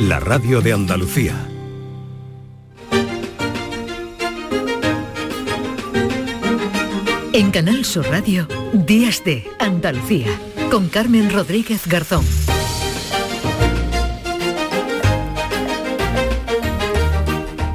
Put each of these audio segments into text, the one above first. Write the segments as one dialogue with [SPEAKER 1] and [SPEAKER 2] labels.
[SPEAKER 1] la radio de Andalucía.
[SPEAKER 2] En Canal Sur Radio, Días de Andalucía, con Carmen Rodríguez Garzón.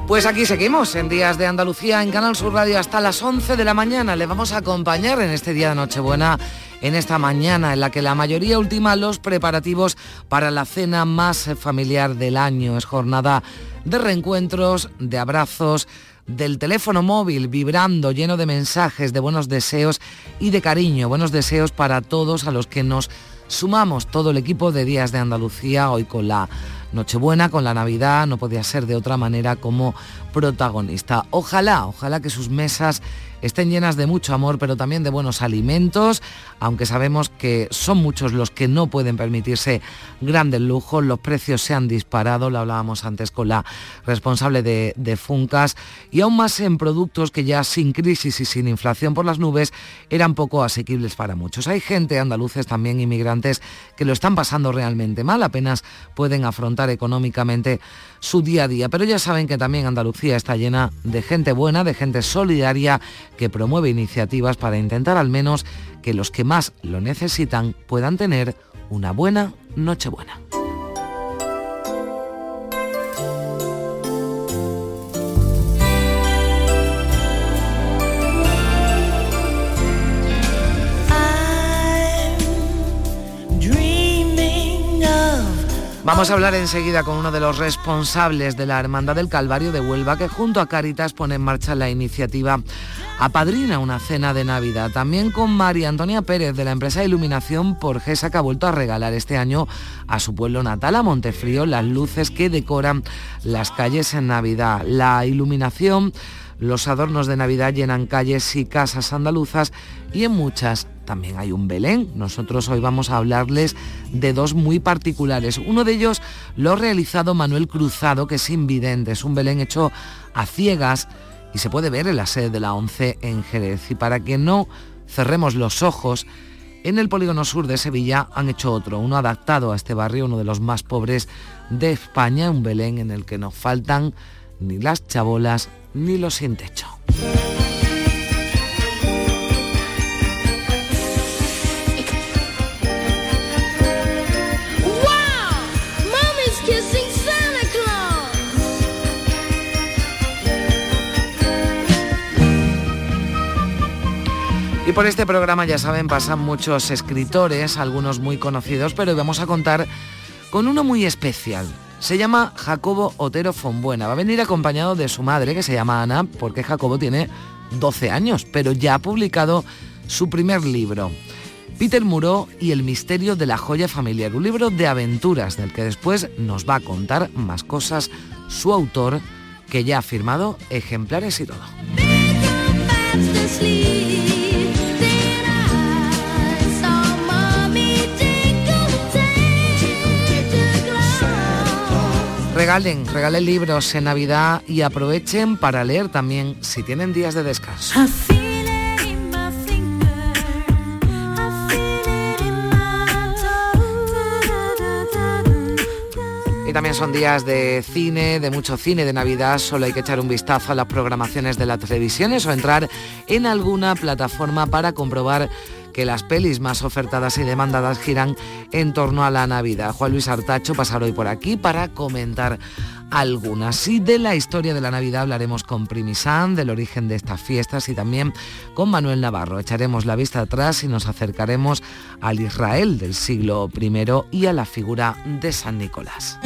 [SPEAKER 3] Pues aquí seguimos en Días de Andalucía en Canal Sur Radio hasta las 11 de la mañana. Le vamos a acompañar en este día de Nochebuena, en esta mañana en la que la mayoría ultima los preparativos para la cena más familiar del año. Es jornada de reencuentros, de abrazos, del teléfono móvil vibrando, lleno de mensajes, de buenos deseos y de cariño. Buenos deseos para todos a los que nos sumamos todo el equipo de Días de Andalucía hoy con la Nochebuena, con la Navidad, no podía ser de otra manera como protagonista. Ojalá, ojalá que sus mesas estén llenas de mucho amor, pero también de buenos alimentos, aunque sabemos que son muchos los que no pueden permitirse grandes lujos, los precios se han disparado, lo hablábamos antes con la responsable de, de Funcas, y aún más en productos que ya sin crisis y sin inflación por las nubes eran poco asequibles para muchos. Hay gente, andaluces también, inmigrantes, que lo están pasando realmente mal, apenas pueden afrontar económicamente su día a día. Pero ya saben que también Andalucía está llena de gente buena, de gente solidaria que promueve iniciativas para intentar al menos que los que más lo necesitan puedan tener una buena Nochebuena. Vamos a hablar enseguida con uno de los responsables de la Hermandad del Calvario de Huelva, que junto a Caritas pone en marcha la iniciativa Apadrina una cena de Navidad. También con María Antonia Pérez de la empresa de iluminación Porgesa, que ha vuelto a regalar este año a su pueblo natal, a Montefrío, las luces que decoran las calles en Navidad. La iluminación los adornos de Navidad llenan calles y casas andaluzas y en muchas también hay un Belén. Nosotros hoy vamos a hablarles de dos muy particulares. Uno de ellos lo ha realizado Manuel Cruzado, que es invidente. Es un Belén hecho a ciegas y se puede ver en la sede de la ONCE en Jerez. Y para que no cerremos los ojos, en el polígono sur de Sevilla han hecho otro, uno adaptado a este barrio, uno de los más pobres de España, un Belén en el que no faltan ni las chabolas ni los sin techo. Y por este programa, ya saben, pasan muchos escritores, algunos muy conocidos, pero hoy vamos a contar con uno muy especial. Se llama Jacobo Otero Fonbuena. Va a venir acompañado de su madre, que se llama Ana, porque Jacobo tiene 12 años, pero ya ha publicado su primer libro. Peter Muró y el misterio de la joya familiar, un libro de aventuras del que después nos va a contar más cosas su autor, que ya ha firmado ejemplares y todo. Regalen, regalen libros en Navidad y aprovechen para leer también si tienen días de descanso. Y también son días de cine, de mucho cine de Navidad, solo hay que echar un vistazo a las programaciones de las televisiones o entrar en alguna plataforma para comprobar que las pelis más ofertadas y demandadas giran en torno a la Navidad. Juan Luis Artacho pasará hoy por aquí para comentar algunas. Y de la historia de la Navidad hablaremos con Primisán, del origen de estas fiestas y también con Manuel Navarro. Echaremos la vista atrás y nos acercaremos al Israel del siglo I y a la figura de San Nicolás.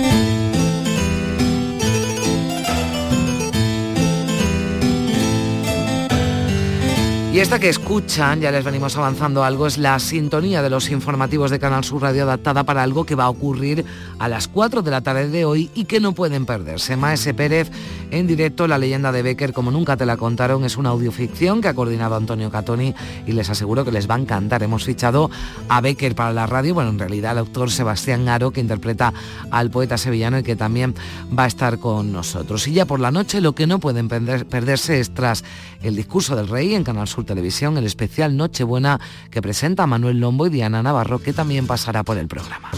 [SPEAKER 3] Y esta que escuchan, ya les venimos avanzando algo, es la sintonía de los informativos de Canal Sur Radio adaptada para algo que va a ocurrir a las 4 de la tarde de hoy y que no pueden perderse. Maese Pérez en directo, la leyenda de Becker, como nunca te la contaron, es una audioficción que ha coordinado Antonio Catoni y les aseguro que les va a encantar. Hemos fichado a Becker para la radio, bueno, en realidad el autor Sebastián Aro, que interpreta al poeta sevillano y que también va a estar con nosotros. Y ya por la noche lo que no pueden perderse es tras el discurso del rey en Canal Sur Televisión, el especial Nochebuena que presenta Manuel Lombo y Diana Navarro, que también pasará por el programa.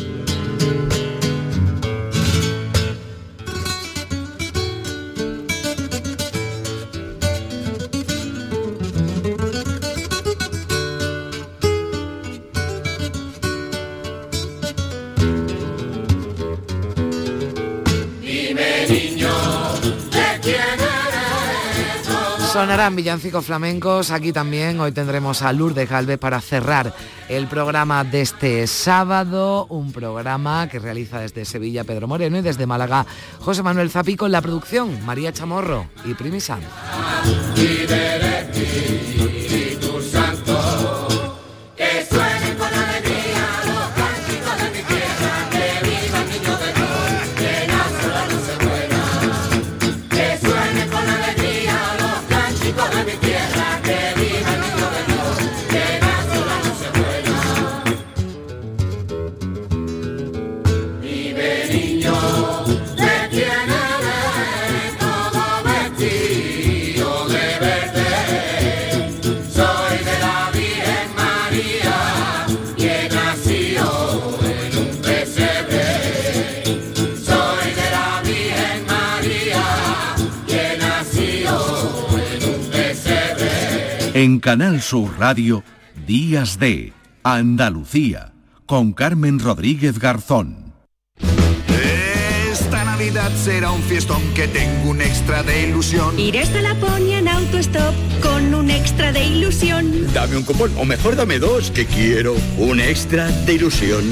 [SPEAKER 3] Sonarán villancicos flamencos, aquí también hoy tendremos a Lourdes Galvez para cerrar el programa de este sábado, un programa que realiza desde Sevilla Pedro Moreno y desde Málaga José Manuel Zapico en la producción, María Chamorro y Primisan.
[SPEAKER 1] En Canal Sur Radio, Días de Andalucía, con Carmen Rodríguez Garzón.
[SPEAKER 4] Esta Navidad será un fiestón que tengo un extra de ilusión.
[SPEAKER 5] Iré hasta Laponia en autostop con un extra de ilusión.
[SPEAKER 6] Dame un cupón, o mejor dame dos, que quiero un extra de ilusión.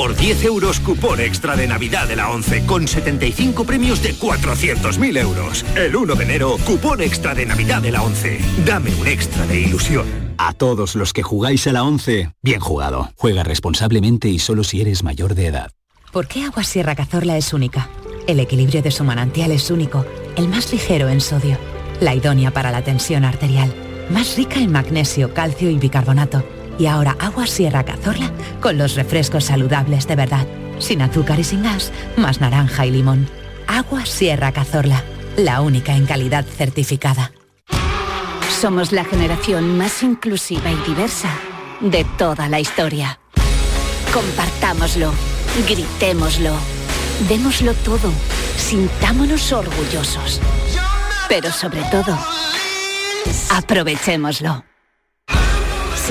[SPEAKER 7] Por 10 euros cupón extra de Navidad de la 11 con 75 premios de 400.000 euros. El 1 de enero, cupón extra de Navidad de la 11. Dame un extra de ilusión.
[SPEAKER 8] A todos los que jugáis a la 11, bien jugado. Juega responsablemente y solo si eres mayor de edad.
[SPEAKER 9] ¿Por qué Agua Sierra Cazorla es única? El equilibrio de su manantial es único, el más ligero en sodio, la idónea para la tensión arterial, más rica en magnesio, calcio y bicarbonato y ahora agua Sierra Cazorla con los refrescos saludables de verdad. Sin azúcar y sin gas, más naranja y limón. Agua Sierra Cazorla, la única en calidad certificada.
[SPEAKER 10] Somos la generación más inclusiva y diversa de toda la historia. Compartámoslo, gritémoslo, démoslo todo, sintámonos orgullosos. Pero sobre todo, aprovechémoslo.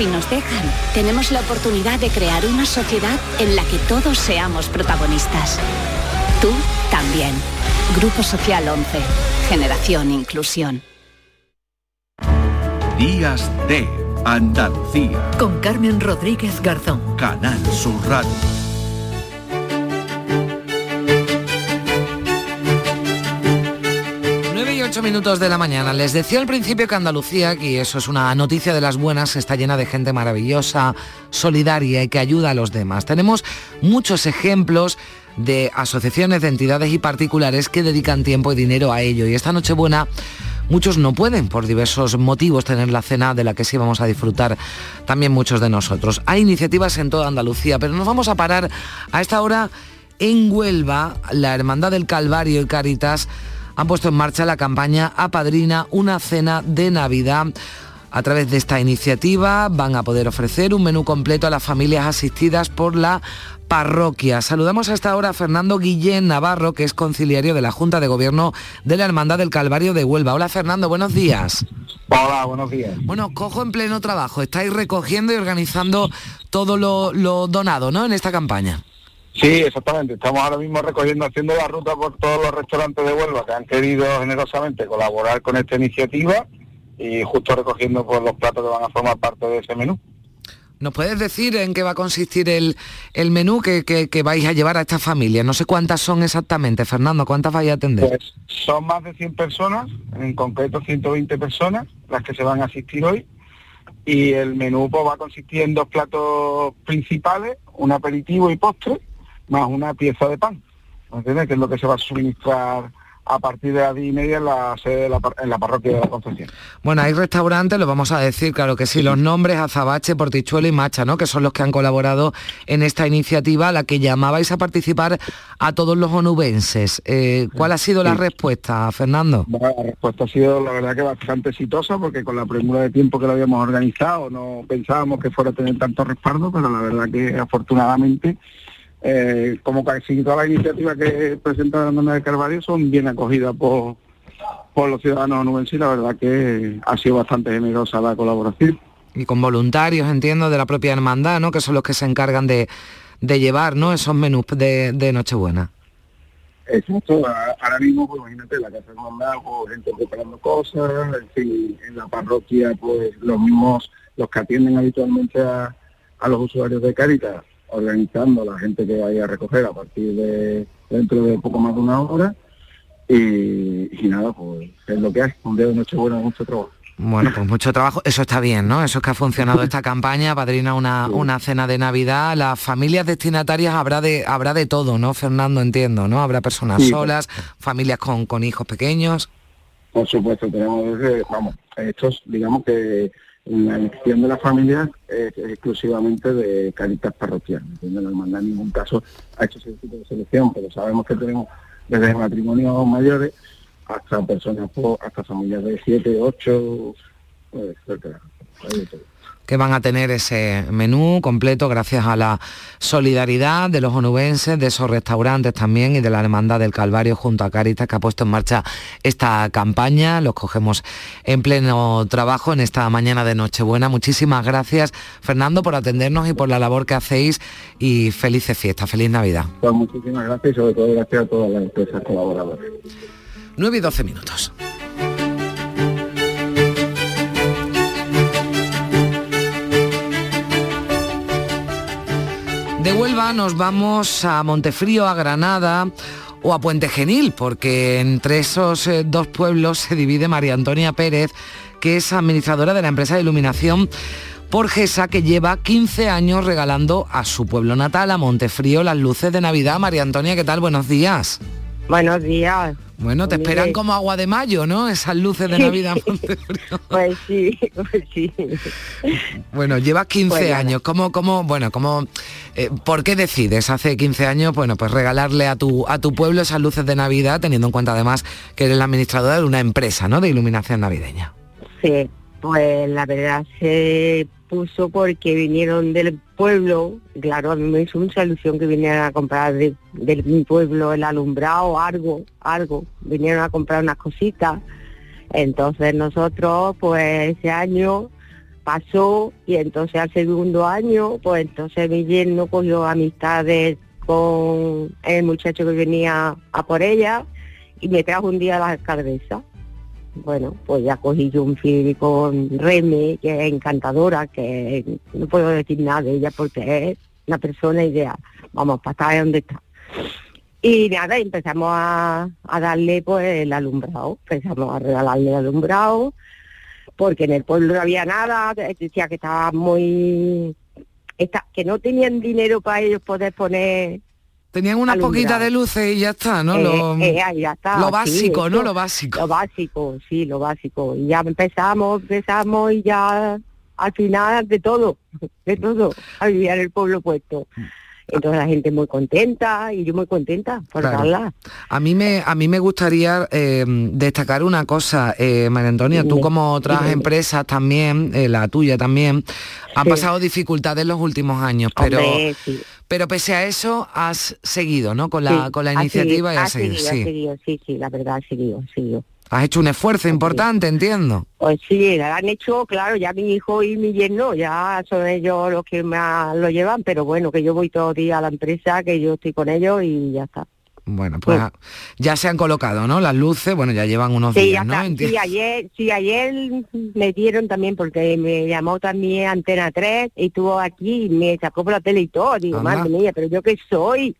[SPEAKER 10] Si nos dejan, tenemos la oportunidad de crear una sociedad en la que todos seamos protagonistas. Tú también. Grupo Social 11. Generación Inclusión.
[SPEAKER 1] Días de Andalucía.
[SPEAKER 2] Con Carmen Rodríguez Garzón.
[SPEAKER 1] Canal Sur Radio.
[SPEAKER 3] 8 minutos de la mañana. Les decía al principio que Andalucía, y eso es una noticia de las buenas, está llena de gente maravillosa, solidaria y que ayuda a los demás. Tenemos muchos ejemplos de asociaciones, de entidades y particulares que dedican tiempo y dinero a ello. Y esta Nochebuena muchos no pueden, por diversos motivos, tener la cena de la que sí vamos a disfrutar también muchos de nosotros. Hay iniciativas en toda Andalucía, pero nos vamos a parar a esta hora en Huelva, la Hermandad del Calvario y Caritas han puesto en marcha la campaña Apadrina una cena de Navidad. A través de esta iniciativa van a poder ofrecer un menú completo a las familias asistidas por la parroquia. Saludamos hasta ahora a Fernando Guillén Navarro, que es conciliario de la Junta de Gobierno de la Hermandad del Calvario de Huelva. Hola Fernando, buenos días.
[SPEAKER 11] Hola, buenos días.
[SPEAKER 3] Bueno, cojo en pleno trabajo. Estáis recogiendo y organizando todo lo, lo donado, ¿no? En esta campaña.
[SPEAKER 11] Sí, exactamente. Estamos ahora mismo recogiendo, haciendo la ruta por todos los restaurantes de Huelva que han querido generosamente colaborar con esta iniciativa y justo recogiendo pues, los platos que van a formar parte de ese menú.
[SPEAKER 3] ¿Nos puedes decir en qué va a consistir el, el menú que, que, vais a llevar a esta familia? No sé cuántas son exactamente, Fernando, ¿cuántas vais a atender?
[SPEAKER 11] Pues son más de 100 personas, en concreto 120 personas, las que se van a asistir hoy. Y el menú pues, va a consistir en dos platos principales, un aperitivo y postre, más una pieza de pan, ¿entiendes? Que es lo que se va a suministrar a partir de las 10 y media en la sede de la, en la parroquia de la Concepción.
[SPEAKER 3] Bueno, hay restaurantes, lo vamos a decir, claro que sí, los nombres Azabache, Portichuelo y Macha, ¿no? Que son los que han colaborado en esta iniciativa, a la que llamabais a participar a todos los onubenses. Eh, ¿Cuál ha sido la respuesta, Fernando?
[SPEAKER 11] Bueno, la respuesta ha sido, la verdad, que bastante exitosa, porque con la premura de tiempo que lo habíamos organizado, no pensábamos que fuera a tener tanto respaldo, pero la verdad que afortunadamente eh, como casi todas las iniciativas que presenta la Hermandad de Carvalho son bien acogidas por, por los ciudadanos nubenses y la verdad que ha sido bastante generosa la colaboración.
[SPEAKER 3] Y con voluntarios, entiendo, de la propia hermandad, ¿no? Que son los que se encargan de, llevar, ¿no? Esos menús de, Nochebuena.
[SPEAKER 11] Exacto, ahora mismo, pues imagínate, la casa hermandad, pues gente preparando cosas, en fin, en la parroquia, pues los mismos, los que atienden habitualmente a, a los usuarios de Caritas, organizando a la gente que vaya a recoger a partir de dentro de poco más de una hora, y, y nada, pues es lo que hay, un día de Nochebuena, mucho trabajo.
[SPEAKER 3] Bueno, pues mucho trabajo. Eso está bien, ¿no? Eso es que ha funcionado esta campaña, padrina una, una cena de Navidad. Las familias destinatarias habrá de, habrá de todo, ¿no, Fernando? Entiendo, ¿no? Habrá personas
[SPEAKER 11] Sí.
[SPEAKER 3] solas, familias con, con hijos pequeños.
[SPEAKER 11] Por supuesto, tenemos desde, vamos, estos, digamos que la elección de las familias es exclusivamente de caritas parroquiales. ¿entiendes? La hermandad en ningún caso ha hecho ese tipo de selección, pero sabemos que tenemos desde matrimonios mayores hasta personas, hasta familias de 7, 8, etcétera.
[SPEAKER 3] Que van a tener ese menú completo gracias a la solidaridad de los onubenses, de esos restaurantes también y de la Hermandad del Calvario junto a Caritas que ha puesto en marcha esta campaña. Los cogemos en pleno trabajo en esta mañana de Nochebuena. Muchísimas gracias, Fernando, por atendernos y por la labor que hacéis y felices fiestas, feliz Navidad.
[SPEAKER 11] Pues muchísimas gracias y sobre todo gracias a todas las empresas colaboradoras.
[SPEAKER 3] 9 y 12 minutos. De Huelva nos vamos a Montefrío, a Granada o a Puente Genil, porque entre esos eh, dos pueblos se divide María Antonia Pérez, que es administradora de la empresa de iluminación Porgesa, que lleva 15 años regalando a su pueblo natal, a Montefrío, las luces de Navidad. María Antonia, ¿qué tal? Buenos días.
[SPEAKER 12] Buenos días.
[SPEAKER 3] Bueno, te
[SPEAKER 12] Pues
[SPEAKER 3] esperan como agua de mayo, ¿no? Esas luces de. Navidad.
[SPEAKER 12] Pues sí, pues sí.
[SPEAKER 3] Bueno, llevas 15
[SPEAKER 12] Pues
[SPEAKER 3] años. ¿Cómo, cómo, bueno, cómo, eh, por qué decides hace 15 años, bueno, pues regalarle a tu, a tu pueblo esas luces de Navidad, teniendo en cuenta además que eres la administradora de una empresa, ¿no? De iluminación navideña.
[SPEAKER 12] Sí, pues la verdad se puso porque vinieron del pueblo, claro, a mí me hizo mucha ilusión que vinieran a comprar de, mi pueblo el alumbrado, algo, algo, vinieron a comprar unas cositas. Entonces nosotros, pues ese año pasó y entonces al segundo año, pues entonces mi yerno cogió amistades con el muchacho que venía a por ella y me trajo un día la alcaldesa. Bueno, pues ya cogí yo un feeling con Reme, que es encantadora, que no puedo decir nada de ella porque es una persona ideal. Vamos, para estar donde está. Y nada, empezamos a, darle pues el alumbrado, empezamos a regalarle el alumbrado, porque en el pueblo no había nada, decía que estaba muy... esta- que no tenían dinero para ellos poder poner
[SPEAKER 3] Tenían una
[SPEAKER 12] Alumbrado.
[SPEAKER 3] poquita de luces y ya está, ¿no?
[SPEAKER 12] eh,
[SPEAKER 3] lo,
[SPEAKER 12] eh, ahí ya está,
[SPEAKER 3] lo
[SPEAKER 12] sí,
[SPEAKER 3] básico, ¿no? Lo básico.
[SPEAKER 12] Lo básico, sí, lo básico. Y ya empezamos, empezamos y ya al final de todo, de todo, a vivir en el pueblo puesto. Entonces la gente muy contenta y yo muy contenta por
[SPEAKER 3] Claro.
[SPEAKER 12] darla.
[SPEAKER 3] A mí me, a mí me gustaría eh, destacar una cosa, eh, María Antonia, tú como otras empresas también, eh, la tuya también, han
[SPEAKER 12] Sí.
[SPEAKER 3] pasado dificultades en los últimos años, pero,
[SPEAKER 12] Hombre, sí.
[SPEAKER 3] Pero pese a eso has seguido, ¿no? Con la,
[SPEAKER 12] Sí,
[SPEAKER 3] con la iniciativa y has
[SPEAKER 12] ha
[SPEAKER 3] seguido, sí.
[SPEAKER 12] seguido, sí, sí, la verdad ha seguido, seguido.
[SPEAKER 3] Has hecho un esfuerzo importante, entiendo.
[SPEAKER 12] Pues sí, la han hecho, claro, ya mi hijo y mi yerno, ya son ellos los que más lo llevan, pero bueno, que yo voy todos los días a la empresa, que yo estoy con ellos y ya está.
[SPEAKER 3] Bueno, pues ah, ya se han colocado, ¿no? Las luces, bueno, ya llevan unos
[SPEAKER 12] Sí,
[SPEAKER 3] días, ¿no?
[SPEAKER 12] Sí, ayer, sí, ayer me dieron también porque me llamó también Antena 3 y estuvo aquí y me sacó por la tele y todo. Digo,
[SPEAKER 3] Anda.
[SPEAKER 12] madre mía, pero yo qué soy.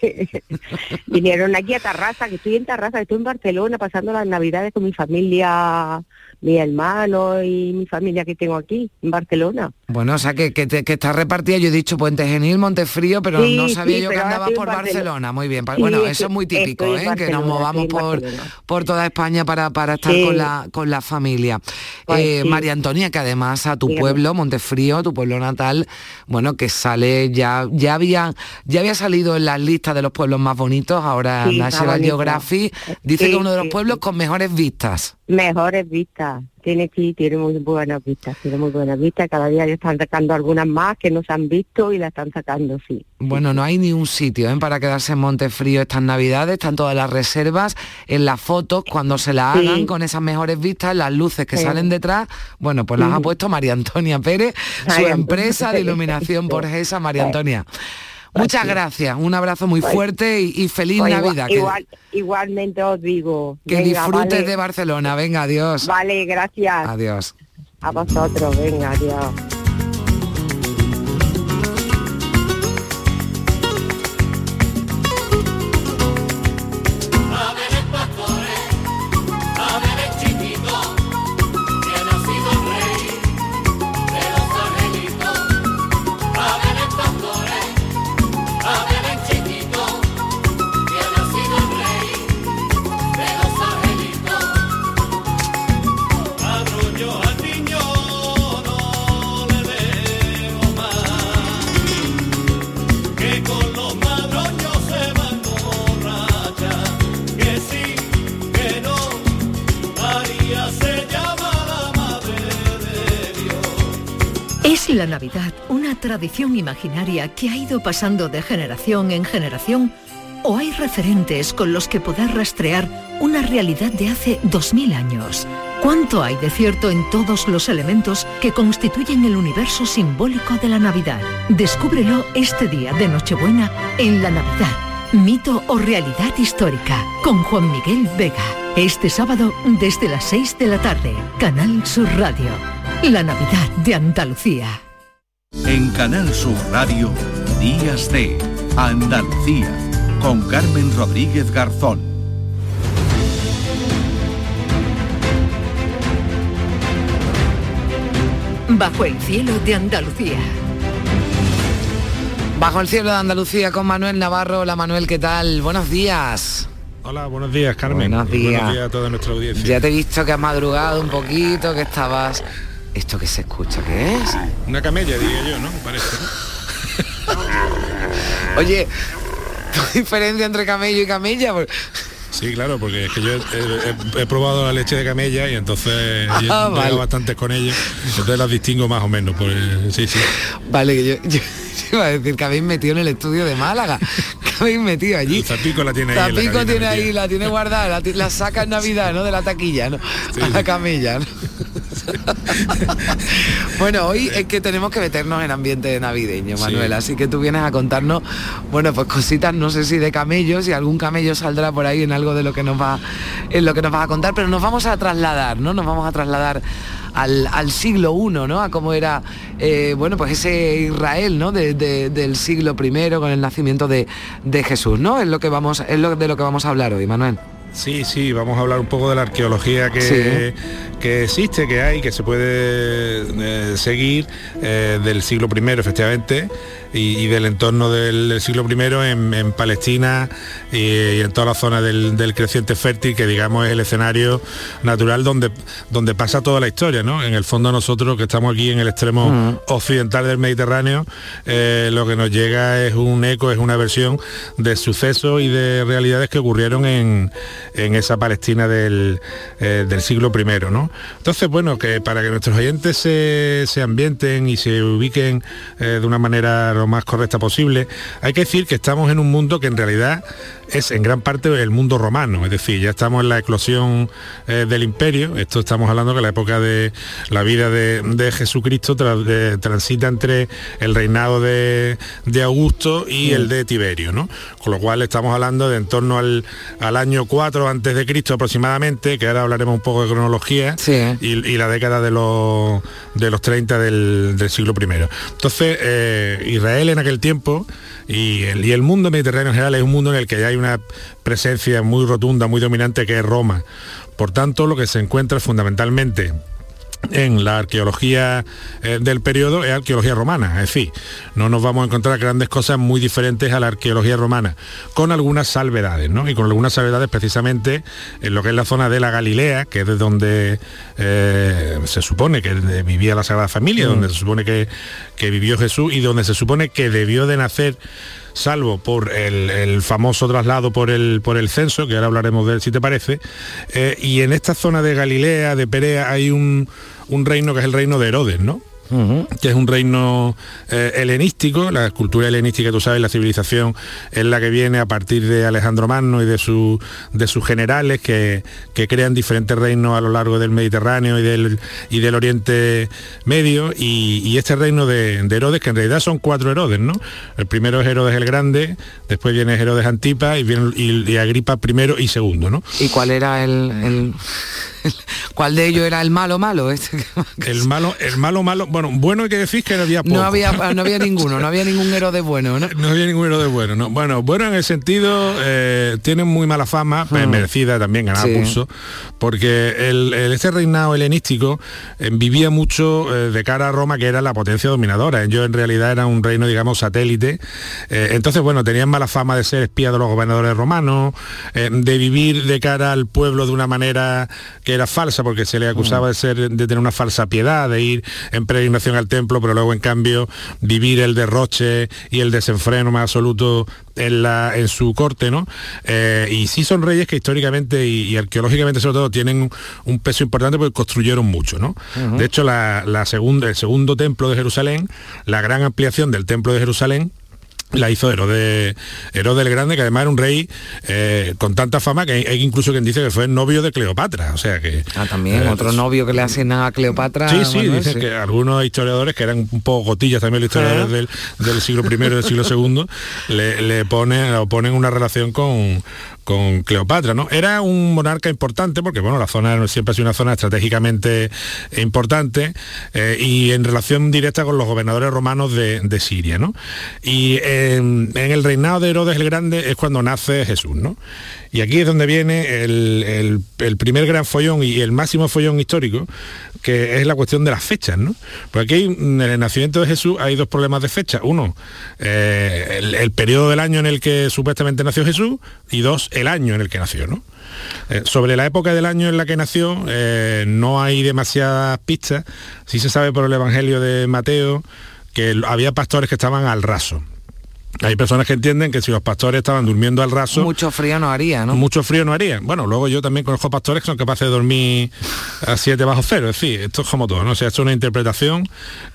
[SPEAKER 12] Vinieron aquí a Tarrasa, que estoy en Tarrasa, que estoy en Barcelona pasando las navidades con mi familia, mi hermano y mi familia que tengo aquí, en Barcelona.
[SPEAKER 3] Bueno, o sea, que, que, está repartida, yo he dicho Puente Genil, Montefrío, pero
[SPEAKER 12] Sí,
[SPEAKER 3] no sabía
[SPEAKER 12] sí,
[SPEAKER 3] yo que andabas por Barcelona.
[SPEAKER 12] Barcelona.
[SPEAKER 3] Muy bien,
[SPEAKER 12] Sí,
[SPEAKER 3] bueno, eso es muy típico, ¿eh? que nos movamos por, por toda España para, para estar con, la, con la familia.
[SPEAKER 12] Pues
[SPEAKER 3] Eh. María Antonia, que además a tu
[SPEAKER 12] Dígame.
[SPEAKER 3] pueblo, Montefrío, tu pueblo natal, bueno, que sale, ya, ya había, ya había salido en las listas de los pueblos más bonitos, ahora National. Geographic dice que uno de los pueblos con mejores vistas.
[SPEAKER 12] Mejores vistas. Tiene sí, tiene muy buenas vistas, tiene muy buenas vistas. Cada día ya están sacando algunas más que no se han visto y la están sacando, sí.
[SPEAKER 3] Bueno, no hay ni un sitio ¿eh? para quedarse en Montefrío estas navidades, están todas las reservas, en las fotos, cuando se las
[SPEAKER 12] Sí.
[SPEAKER 3] hagan con esas mejores vistas, las luces que
[SPEAKER 12] Sí.
[SPEAKER 3] salen detrás, bueno, pues las ha
[SPEAKER 12] Sí.
[SPEAKER 3] puesto María Antonia Pérez, su
[SPEAKER 12] María
[SPEAKER 3] empresa de iluminación por GESA, María. Antonia. Muchas gracias, un abrazo muy
[SPEAKER 12] Pues-
[SPEAKER 3] fuerte y, y feliz
[SPEAKER 12] Pues igual-
[SPEAKER 3] Navidad. que-
[SPEAKER 12] igualmente os digo.
[SPEAKER 3] que
[SPEAKER 12] Venga,
[SPEAKER 3] disfrutes
[SPEAKER 12] vale.
[SPEAKER 3] de Barcelona. Venga, adiós.
[SPEAKER 12] Vale, gracias.
[SPEAKER 3] Adiós.
[SPEAKER 12] A vosotros, venga, adiós.
[SPEAKER 13] La
[SPEAKER 2] Navidad una tradición imaginaria que ha ido pasando de generación en generación o hay referentes con los que poder rastrear una realidad de hace 2000 años. ¿Cuánto hay de cierto en todos los elementos que constituyen el universo simbólico de la Navidad? Descúbrelo este día de Nochebuena en la Navidad. Mito o realidad histórica con Juan Miguel Vega. Este sábado desde las 6 de la tarde. Canal Sur Radio. La Navidad de Andalucía.
[SPEAKER 1] En Canal Sur Radio, Días de Andalucía, con Carmen Rodríguez Garzón.
[SPEAKER 2] Bajo el cielo de Andalucía.
[SPEAKER 3] Bajo el cielo de Andalucía con Manuel Navarro. Hola Manuel, ¿qué tal? Buenos días.
[SPEAKER 14] Hola, buenos días, Carmen.
[SPEAKER 3] Buenos días.
[SPEAKER 14] Buenos días a toda nuestra audiencia.
[SPEAKER 3] Ya te he visto que has madrugado un poquito, que estabas... ¿Esto que se escucha? ¿Qué es?
[SPEAKER 14] Una camella, diría yo, ¿no? Parece. ¿no?
[SPEAKER 3] Oye, ¿tu diferencia entre camello y camella?
[SPEAKER 14] Sí, claro, porque es que yo he, he- he probado la leche de camella y entonces yo
[SPEAKER 3] Ah,
[SPEAKER 14] he
[SPEAKER 3] vale.
[SPEAKER 14] bastantes con ellos. Entonces las distingo más o menos. Pues, sí, sí.
[SPEAKER 3] Vale, que yo, yo- yo iba a decir que habéis metido en el estudio de Málaga. Que habéis metido allí.
[SPEAKER 14] Zapico la tiene ahí. la
[SPEAKER 3] tiene ahí, la tiene guardada, la, saca en Navidad, ¿no? De la taquilla, ¿no? A la camilla, ¿no? bueno, hoy es que tenemos que meternos en ambiente navideño, Manuel, así que tú vienes a contarnos, bueno, pues cositas, no sé si de camellos, si algún camello saldrá por ahí en algo de lo que nos va, en lo que nos vas a contar, pero nos vamos a trasladar, ¿no? Nos vamos a trasladar al, al siglo I, ¿no? A cómo era, eh, bueno, pues ese Israel, ¿no? De- de- del siglo I con el nacimiento de, de Jesús, ¿no? Es lo que vamos, es lo de lo que vamos a hablar hoy, Manuel.
[SPEAKER 14] Sí, sí, vamos a hablar un poco de la arqueología que,
[SPEAKER 3] Sí.
[SPEAKER 14] que existe, que hay, que se puede eh, seguir eh, del siglo I, efectivamente, y, y del entorno del, del siglo I en, en Palestina y, y en toda la zona del, del creciente fértil, que digamos es el escenario natural donde, donde pasa toda la historia, ¿no? En el fondo nosotros que estamos aquí en el extremo occidental del Mediterráneo, eh, lo que nos llega es un eco, es una versión de sucesos y de realidades que ocurrieron en, en esa Palestina del, eh, del siglo I, ¿no? Entonces, bueno, que para que nuestros oyentes se, se ambienten y se ubiquen eh, de una manera lo más correcta posible, hay que decir que estamos en un mundo que en realidad es en gran parte el mundo romano, es decir, ya estamos en la eclosión eh, del imperio, esto estamos hablando que la época de la vida de, de Jesucristo tra- de- transita entre el reinado de, de Augusto y el de Tiberio, ¿no? Con lo cual estamos hablando de en torno al, al año 4 antes de Cristo aproximadamente, que ahora hablaremos un poco de cronología, y, y la década de los, de los 30 del, del siglo I. Entonces, eh, Israel en aquel tiempo y el, y el mundo mediterráneo en general es un mundo en el que ya hay una presencia muy rotunda, muy dominante, que es Roma. Por tanto, lo que se encuentra fundamentalmente en la arqueología eh, del periodo es arqueología romana, es decir, no nos vamos a encontrar grandes cosas muy diferentes a la arqueología romana, con algunas salvedades, ¿no? Y con algunas salvedades precisamente en lo que es la zona de la Galilea, que es de donde eh, se supone que vivía la Sagrada Familia, donde se supone que, que vivió Jesús y donde se supone que debió de nacer salvo por el, el famoso traslado por el, por el censo, que ahora hablaremos de él si te parece, eh, y en esta zona de Galilea, de Perea, hay un, un reino que es el reino de Herodes, ¿no? que es un reino eh, helenístico, la cultura helenística, tú sabes, la civilización es la que viene a partir de Alejandro Magno y de, su, de sus generales que, que crean diferentes reinos a lo largo del Mediterráneo y del, y del Oriente Medio y, y este reino de, de Herodes, que en realidad son cuatro Herodes, ¿no? El primero es Herodes el Grande, después viene Herodes Antipa y, viene, y, y Agripa primero y segundo, ¿no?
[SPEAKER 3] ¿Y cuál era el, el- cuál de ellos era el malo malo? Este
[SPEAKER 14] El malo, el malo malo, bueno, bueno hay que decir que no había poco.
[SPEAKER 3] no había no había ninguno, no había ningún héroe de bueno, ¿no?
[SPEAKER 14] No había ningún héroe bueno, ¿no? Bueno, bueno en el sentido, eh, tienen muy mala fama, pues, merecida también, ganar
[SPEAKER 3] Sí.
[SPEAKER 14] pulso, porque el, el- este reinado helenístico eh, vivía mucho eh, de cara a Roma, que era la potencia dominadora. Ellos en realidad era un reino, digamos, satélite. Eh, entonces, bueno, tenían mala fama de ser espías de los gobernadores romanos, de vivir de cara al pueblo de una manera que era falsa, porque se le acusaba de ser de tener una falsa piedad, de ir en peregrinación al templo, pero luego en cambio vivir el derroche y el desenfreno más absoluto en, la, en su corte, ¿no? Eh, y sí son reyes que históricamente y, y arqueológicamente sobre todo tienen un peso importante porque construyeron mucho, ¿no? De hecho, la, la segunda, el segundo templo de Jerusalén, la gran ampliación del templo de Jerusalén, la hizo Herodes, Herodes el Grande, que además era un rey eh, con tanta fama que hay, incluso quien dice que fue el novio de Cleopatra. O sea que.
[SPEAKER 3] Ah, también,
[SPEAKER 14] eh,
[SPEAKER 3] otro novio que le hacen a Cleopatra.
[SPEAKER 14] Sí, sí, dicen
[SPEAKER 3] sí.
[SPEAKER 14] que algunos historiadores, que eran un poco gotillas también los historiadores del, del siglo I y del siglo II, le, le ponen, le ponen una relación con, con Cleopatra, ¿no? Era un monarca importante porque, bueno, la zona siempre ha sido una zona estratégicamente importante eh, y en relación directa con los gobernadores romanos de, de Siria, ¿no? Y en, en el reinado de Herodes el Grande es cuando nace Jesús, ¿no? Y aquí es donde viene el- el primer gran follón y el máximo follón histórico, que es la cuestión de las fechas, ¿no? Porque aquí en el nacimiento de Jesús hay dos problemas de fecha. Uno, eh, el, periodo del año en el que supuestamente nació Jesús y dos, el año en el que nació, ¿no? Eh, sobre la época del año en la que nació eh, no hay demasiadas pistas. Sí se sabe por el Evangelio de Mateo que había pastores que estaban al raso. Hay personas que entienden que si los pastores estaban durmiendo al raso...
[SPEAKER 3] Mucho frío no haría, ¿no?
[SPEAKER 14] Mucho frío no haría. Bueno, luego yo también conozco pastores que son capaces de dormir a 7 bajo cero. Es decir, esto es como todo, ¿no? O sea, esto es una interpretación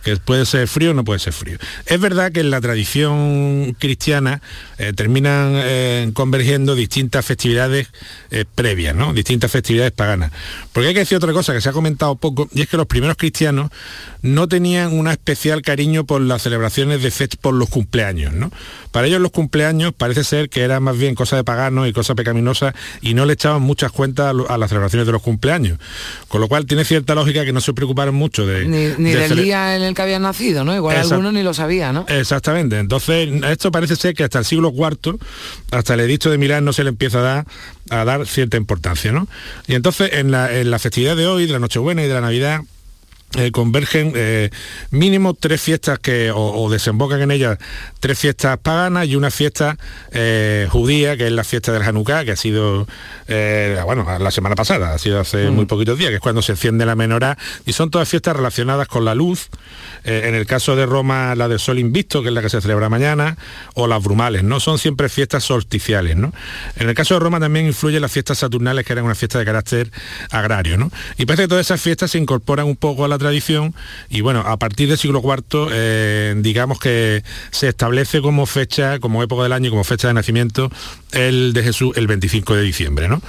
[SPEAKER 14] que puede ser frío o no puede ser frío. Es verdad que en la tradición cristiana eh, terminan eh, convergiendo distintas festividades eh, previas, ¿no? Distintas festividades paganas. Porque hay que decir otra cosa que se ha comentado poco, y es que los primeros cristianos no tenían un especial cariño por las celebraciones de fech por los cumpleaños, ¿no? Para ellos los cumpleaños parece ser que era más bien cosa de paganos y cosa pecaminosa y no le echaban muchas cuentas a, las celebraciones de los cumpleaños. Con lo cual tiene cierta lógica que no se preocuparan mucho de...
[SPEAKER 3] Ni, ni
[SPEAKER 14] de
[SPEAKER 3] del día en el que habían nacido, ¿no? Igual
[SPEAKER 14] Exacto.
[SPEAKER 3] alguno ni lo sabía, ¿no?
[SPEAKER 14] Exactamente. Entonces, esto parece ser que hasta el siglo IV, hasta el edicto de Milán, no se le empieza a dar, a dar cierta importancia, ¿no? Y entonces, en la, en la festividad de hoy, de la Nochebuena y de la Navidad, eh, convergen eh, mínimo tres fiestas que o, o desembocan en ellas tres fiestas paganas y una fiesta eh, judía que es la fiesta del Hanukkah que ha sido bueno la semana pasada ha sido hace
[SPEAKER 15] Mm.
[SPEAKER 14] muy poquitos días que es cuando se enciende la menorá y son todas fiestas relacionadas con la luz en el caso de Roma la del sol invisto que es la que se celebra mañana o las brumales no son siempre fiestas solsticiales ¿no? en el caso de Roma también influyen las fiestas saturnales que eran una fiesta de carácter agrario ¿no? y parece que todas esas fiestas se incorporan un poco a la tradición y bueno, a partir del siglo IV eh, digamos que se establece como fecha, como época del año y como fecha de nacimiento el de Jesús el 25 de diciembre, ¿no?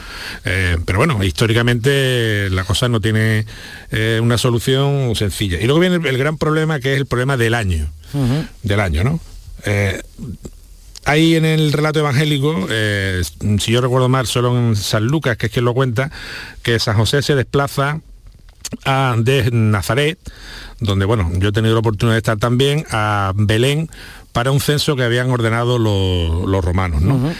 [SPEAKER 14] Eh, pero bueno, históricamente la cosa no tiene eh, una solución sencilla. Y luego viene el, el gran problema que es el problema del año, del año, ¿no? Hay en el relato evangélico, eh, si yo recuerdo mal, solo en San Lucas, que es quien lo cuenta, que San José se desplaza a, de Nazaret, donde bueno, yo he tenido la oportunidad de estar también, a Belén, para un censo que habían ordenado los, los romanos. ¿no?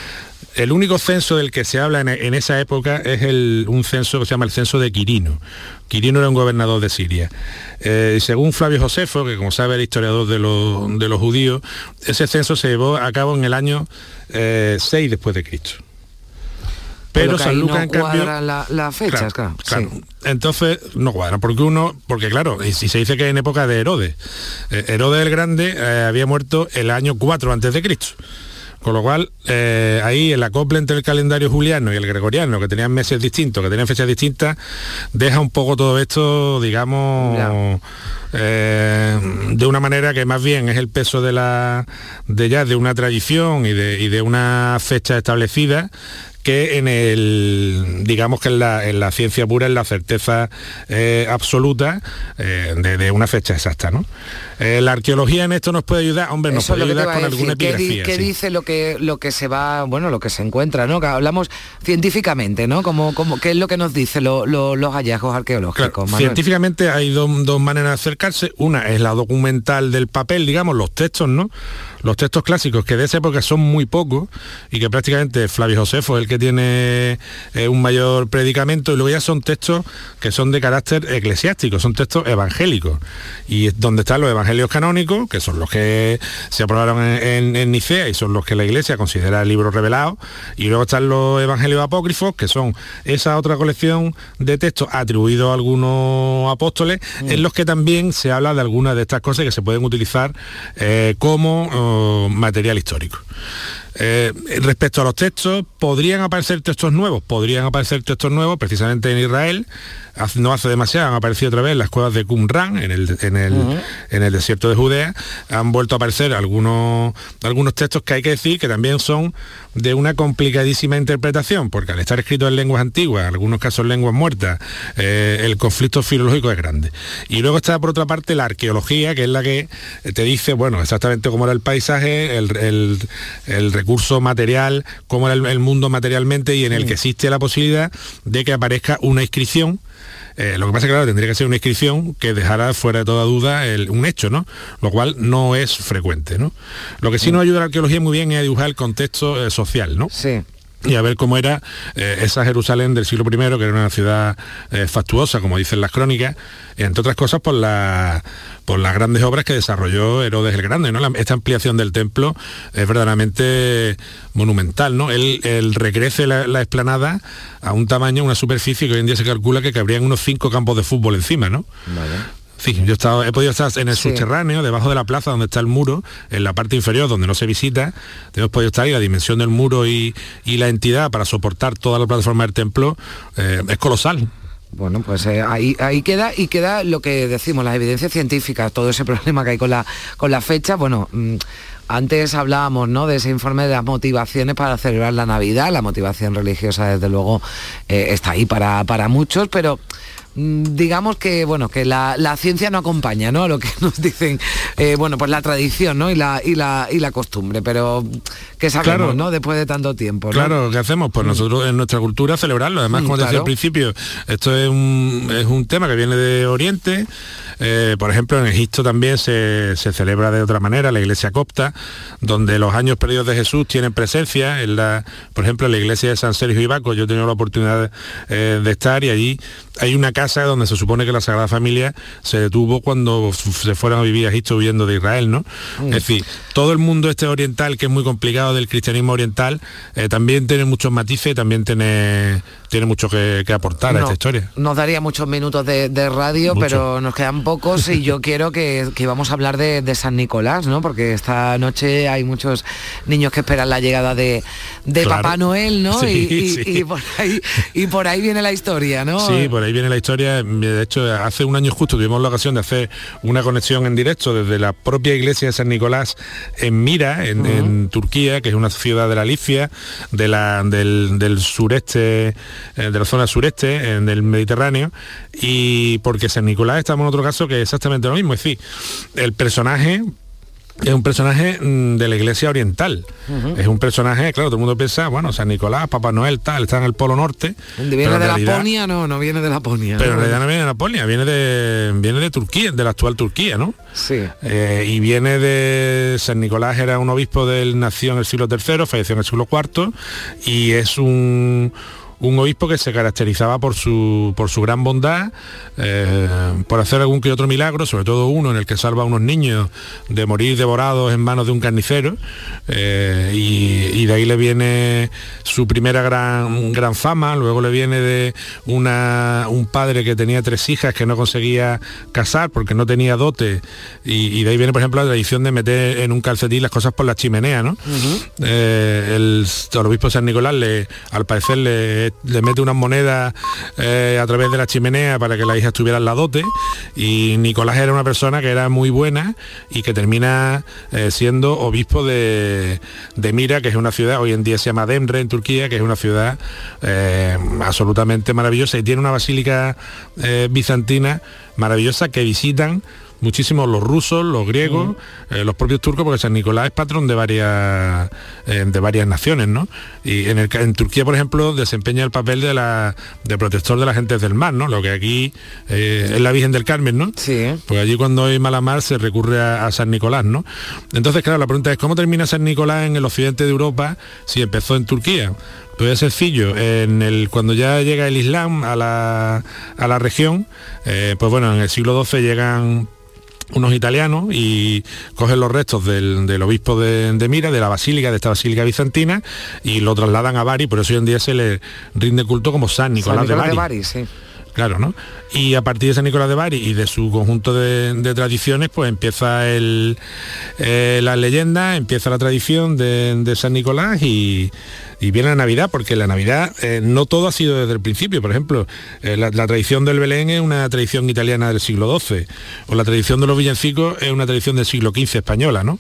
[SPEAKER 14] El único censo del que se habla en, en esa época es el- un censo que se llama el censo de Quirino. Quirino era un gobernador de Siria. Eh, y según Flavio Josefo, que como sabe el historiador de los, de los judíos, ese censo se llevó a cabo en el año eh, 6 después de Cristo. Pero San Lucas,
[SPEAKER 3] no
[SPEAKER 14] en cambio,
[SPEAKER 3] la- las fechas, claro.
[SPEAKER 14] claro. Entonces no cuadra, porque uno, porque claro, si se dice que en época de Herodes, eh, Herodes el Grande eh, había muerto el año 4 antes de Cristo. Con lo cual, eh, ahí el acople entre el calendario juliano y el gregoriano, que tenían meses distintos, que tenían fechas distintas, deja un poco todo esto, digamos, eh, de una manera que más bien es el peso de la de ya de una tradición y de, y de una fecha establecida que en el digamos que en la, en la ciencia pura en la certeza eh, absoluta eh, de, de una fecha exacta ¿no? Eh, la arqueología en esto nos puede ayudar hombre nos
[SPEAKER 3] Eso
[SPEAKER 14] puede ayudar con alguna
[SPEAKER 3] decir. ¿Qué, di-
[SPEAKER 14] epigrafía
[SPEAKER 3] qué
[SPEAKER 14] sí.
[SPEAKER 3] dice lo que lo que se va, bueno, lo que se encuentra, ¿no? Que hablamos científicamente, ¿no? Como, como, ¿Qué es lo que nos dice lo- lo- los hallazgos arqueológicos?
[SPEAKER 14] Científicamente hay dos, dos maneras de acercarse. Una es la documental del papel, digamos, los textos, ¿no? Los textos clásicos, que de esa época son muy pocos y que prácticamente Flavio Josefo es el que tiene eh, un mayor predicamento y luego ya son textos que son de carácter eclesiástico, son textos evangélicos. Y donde están los evangelios canónicos, que son los que se aprobaron en, en- en Nicea y son los que la Iglesia considera libros revelados. Y luego están los evangelios apócrifos, que son esa otra colección de textos atribuidos a algunos apóstoles, en los que también se habla de algunas de estas cosas que se pueden utilizar eh, como oh, material histórico. Eh, respecto a los textos, ¿podrían aparecer textos nuevos? Podrían aparecer textos nuevos, precisamente en Israel. Hace- No hace demasiado han aparecido otra vez las cuevas de Qumran en el, en el, en el desierto de Judea. Han vuelto a aparecer algunos, algunos textos que hay que decir que también son de una complicadísima interpretación, porque al estar escritos en lenguas antiguas, en algunos casos lenguas muertas, eh, el conflicto filológico es grande. Y luego está por otra parte la arqueología, que es la que te dice, bueno, exactamente cómo era el paisaje, el, el- el recurso material, cómo era el, el mundo materialmente y en el que existe la posibilidad de que aparezca una inscripción eh, lo que pasa es que claro, tendría que ser una inscripción que dejara fuera de toda duda el- un hecho, ¿no? Lo cual no es frecuente, ¿no? Lo que sí nos ayuda a la arqueología muy bien es a dibujar el contexto eh, social, ¿no?
[SPEAKER 3] Sí.
[SPEAKER 14] Y a ver cómo era eh, esa Jerusalén del siglo I, que era una ciudad eh, fastuosa, como dicen las crónicas, entre otras cosas por, la- por las grandes obras que desarrolló Herodes el Grande. ¿no? La- esta ampliación del templo es verdaderamente monumental. ¿no? Él, él la explanada a un tamaño, una superficie que hoy en día se calcula que cabrían unos cinco campos de fútbol encima. ¿no? Sí, yo he, estado- he podido estar en el
[SPEAKER 3] Sí.
[SPEAKER 14] subterráneo, debajo de la plaza donde está el muro, en la parte inferior donde no se visita. Hemos podido estar y la dimensión del muro y, y la entidad para soportar toda la plataforma del templo eh, es colosal.
[SPEAKER 3] Bueno, pues eh, ahí, ahí queda y queda lo que decimos, las evidencias científicas, todo ese problema que hay con la, con la fecha. Bueno, mm, antes hablábamos ¿no? de ese informe de las motivaciones para celebrar la Navidad, la motivación religiosa desde luego eh, está ahí para, para muchos, pero digamos que bueno que la, la ciencia no acompaña ¿no? a lo que nos dicen eh, bueno pues la tradición ¿no? y, la, y, la, y la costumbre pero que sabemos
[SPEAKER 14] Claro.
[SPEAKER 3] ¿no? después de tanto tiempo ¿no?
[SPEAKER 14] Claro, ¿qué hacemos? Pues nosotros en nuestra cultura celebrarlo. Además,
[SPEAKER 3] Mm,
[SPEAKER 14] como decía al principio, esto es un, es un tema que viene de Oriente. Eh, por ejemplo, en Egipto también se, se celebra de otra manera, la iglesia copta, donde los años perdidos de Jesús tienen presencia. En la, por ejemplo, en la iglesia de San Sergio y Baco, yo he tenido la oportunidad eh, de estar y allí hay una casa donde se supone que la Sagrada Familia se detuvo cuando se fueron a vivir a Egipto huyendo de Israel, ¿no? Es decir, todo el mundo este oriental, que es muy complicado del cristianismo oriental, eh, también tiene muchos matices también tiene, tiene mucho que, que aportar a esta historia.
[SPEAKER 3] Nos daría muchos minutos de, de radio,
[SPEAKER 14] Mucho.
[SPEAKER 3] pero nos quedan pocos y yo quiero que, que vamos a hablar de, de San Nicolás, ¿no? Porque esta noche hay muchos niños que esperan la llegada de, de
[SPEAKER 14] Claro.
[SPEAKER 3] Papá Noel, ¿no?
[SPEAKER 14] Sí,
[SPEAKER 3] y, y-
[SPEAKER 14] sí.
[SPEAKER 3] y por ahí, y por ahí viene la historia, ¿no?
[SPEAKER 14] Sí, por ahí viene la historia. De hecho, hace un año justo tuvimos la ocasión de hacer una conexión en directo desde la propia iglesia de San Nicolás en Mira, en, en Turquía, que es una ciudad de la Licia, de la, del, del sureste, de la zona sureste, en el Mediterráneo, y porque San Nicolás estamos en otro caso que es exactamente lo mismo. Es decir, el personaje es un personaje mm, de la iglesia oriental. Es un personaje, claro, todo el mundo piensa, bueno, San Nicolás, Papá Noel, tal, está en el Polo Norte.
[SPEAKER 3] ¿Viene de
[SPEAKER 14] realidad-
[SPEAKER 3] Laponia? No, no viene de Laponia.
[SPEAKER 14] pero en realidad no viene de Laponia, viene de, viene de Turquía, de la actual Turquía, ¿no?
[SPEAKER 3] Sí.
[SPEAKER 14] Eh, y viene de San Nicolás, era un obispo del nació en el siglo III, falleció en el siglo IV, y es un un obispo que se caracterizaba por su, por su gran bondad, eh, por hacer algún que otro milagro, sobre todo uno en el que salva a unos niños de morir devorados en manos de un carnicero, eh, y, y de ahí le viene su primera gran, gran fama, luego le viene de una, un padre que tenía tres hijas que no conseguía casar porque no tenía dote, y, y de ahí viene, por ejemplo, la tradición de meter en un calcetín las cosas por la chimenea, ¿no? Eh, el, el obispo de San Nicolás le, al parecer le, le mete unas monedas eh, a través de la chimenea para que la hija estuviera en la dote y Nicolás era una persona que era muy buena y que termina eh, siendo obispo de, de Mira, que es una ciudad, hoy en día se llama Demre en Turquía, que es una ciudad eh, absolutamente maravillosa. Y tiene una basílica bizantina maravillosa que visitan muchísimos los rusos, los griegos, eh, los propios turcos, porque San Nicolás es patrón de varias eh, de varias naciones, ¿no? Y en, el, en Turquía, por ejemplo, desempeña el papel de la de protector de las gentes del mar, ¿no? Lo que aquí eh, es la Virgen del Carmen, ¿no?
[SPEAKER 3] Sí.
[SPEAKER 14] Porque allí cuando hay mala mar se recurre a, a San Nicolás, ¿no? Entonces, claro, la pregunta es ¿cómo termina San Nicolás en el occidente de Europa si empezó en Turquía? Pues es sencillo, en el, cuando ya llega el Islam a la, a la región, eh, pues bueno, en el siglo XII llegan unos italianos y cogen los restos del, del obispo de, de Mira, de la basílica, de esta basílica bizantina, y lo trasladan a Bari, por eso hoy en día se le rinde culto como San Nicolás,
[SPEAKER 3] San Nicolás
[SPEAKER 14] de
[SPEAKER 3] de
[SPEAKER 14] Bari.
[SPEAKER 3] Bari, sí.
[SPEAKER 14] Claro, ¿no? Y a partir de San Nicolás de Bari y de su conjunto de, tradiciones, pues empieza el, eh, la empieza la tradición de, San Nicolás y, viene la Navidad, porque la Navidad eh, no todo ha sido desde el principio. Por ejemplo, eh, la, la tradición del Belén es una tradición italiana del siglo XII, o la tradición de los villancicos es una tradición del siglo XV española, ¿no?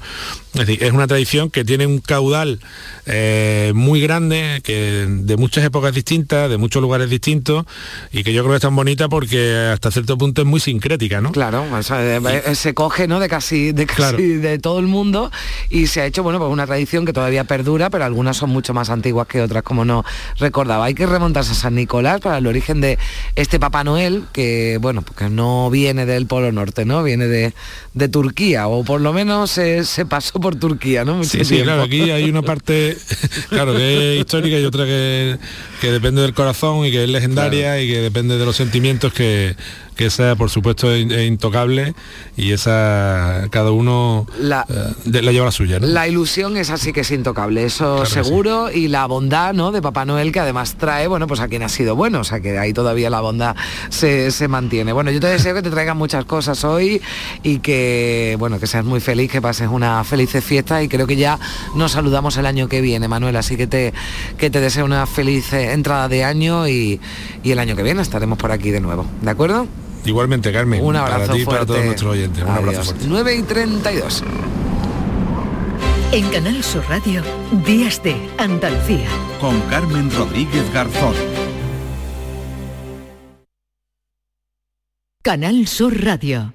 [SPEAKER 14] Es decir, es una tradición que tiene un caudal eh, muy grande, que de muchas épocas distintas, de muchos lugares distintos, y que yo creo que es tan bonita porque hasta cierto punto es muy sincrética, ¿no?
[SPEAKER 3] Claro, o sea, eh, eh, se coge ¿no? de casi, de casi
[SPEAKER 14] Claro.
[SPEAKER 3] de todo el mundo y se ha hecho bueno pues una tradición que todavía perdura, pero algunas son mucho más antiguas que otras, como no recordaba. Hay que remontarse a San Nicolás para el origen de este Papá Noel, que bueno, porque no viene del Polo Norte, ¿no? Viene de, de Turquía, o por lo menos se, se pasó por Turquía, ¿no? Mucho
[SPEAKER 14] Sí, claro, aquí hay una parte, claro, que es histórica y otra que, que depende del corazón y que es legendaria y que depende de los sentimientos que, 呃 que esa, por supuesto, es, es intocable y esa, cada uno
[SPEAKER 3] La-
[SPEAKER 14] eh, de- la lleva la suya, ¿no?
[SPEAKER 3] La ilusión es así que es intocable, eso
[SPEAKER 14] Claro
[SPEAKER 3] seguro, y la bondad ¿no? de Papá Noel que además trae, bueno, pues a quien ha sido bueno, o sea que ahí todavía la bondad se, se mantiene. Bueno, yo te deseo que te traigan muchas cosas hoy y que, bueno, que seas muy feliz, que pases una feliz fiesta y creo que ya nos saludamos el año que viene, Manuel, así que te, que te deseo una feliz eh, entrada de año y, y el año que viene estaremos por aquí de nuevo, ¿de acuerdo?
[SPEAKER 14] Igualmente, Carmen,
[SPEAKER 3] Un abrazo
[SPEAKER 14] para ti y para todos nuestros oyentes. Un abrazo fuerte.
[SPEAKER 3] 9 y 32.
[SPEAKER 2] En Canal Sur Radio, Días de Andalucía.
[SPEAKER 1] Con Carmen Rodríguez Garzón.
[SPEAKER 2] Canal Sur Radio.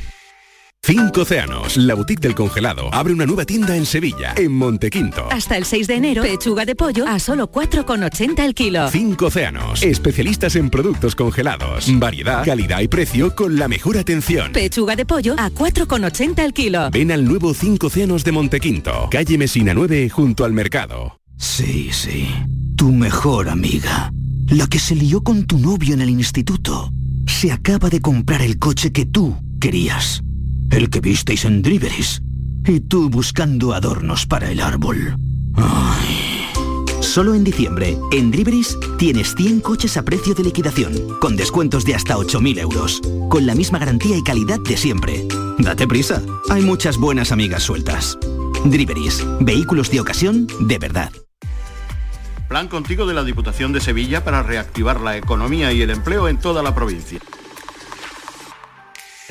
[SPEAKER 16] Cinco Océanos, la boutique del congelado, abre una nueva tienda en Sevilla, en Montequinto.
[SPEAKER 17] Hasta el 6 de enero, pechuga de pollo a solo 4,80 el kilo.
[SPEAKER 16] Cinco Océanos, especialistas en productos congelados, variedad, calidad y precio con la mejor atención.
[SPEAKER 17] Pechuga de pollo a 4,80 el kilo.
[SPEAKER 16] Ven al nuevo Cinco Océanos de Montequinto, calle Mesina 9, junto al mercado.
[SPEAKER 18] Sí, sí. Tu mejor amiga. La que se lió con tu novio en el instituto. Se acaba de comprar el coche que tú querías. El que visteis en Driveris. Y tú buscando adornos para el árbol. Ay. Solo en diciembre, en Driveris, tienes 100 coches a precio de liquidación, con descuentos de hasta 8.000 euros, con la misma garantía y calidad de siempre. Date prisa, hay muchas buenas amigas sueltas. Driveris, vehículos de ocasión de verdad.
[SPEAKER 19] Plan Contigo de la Diputación de Sevilla para reactivar la economía y el empleo en toda la provincia.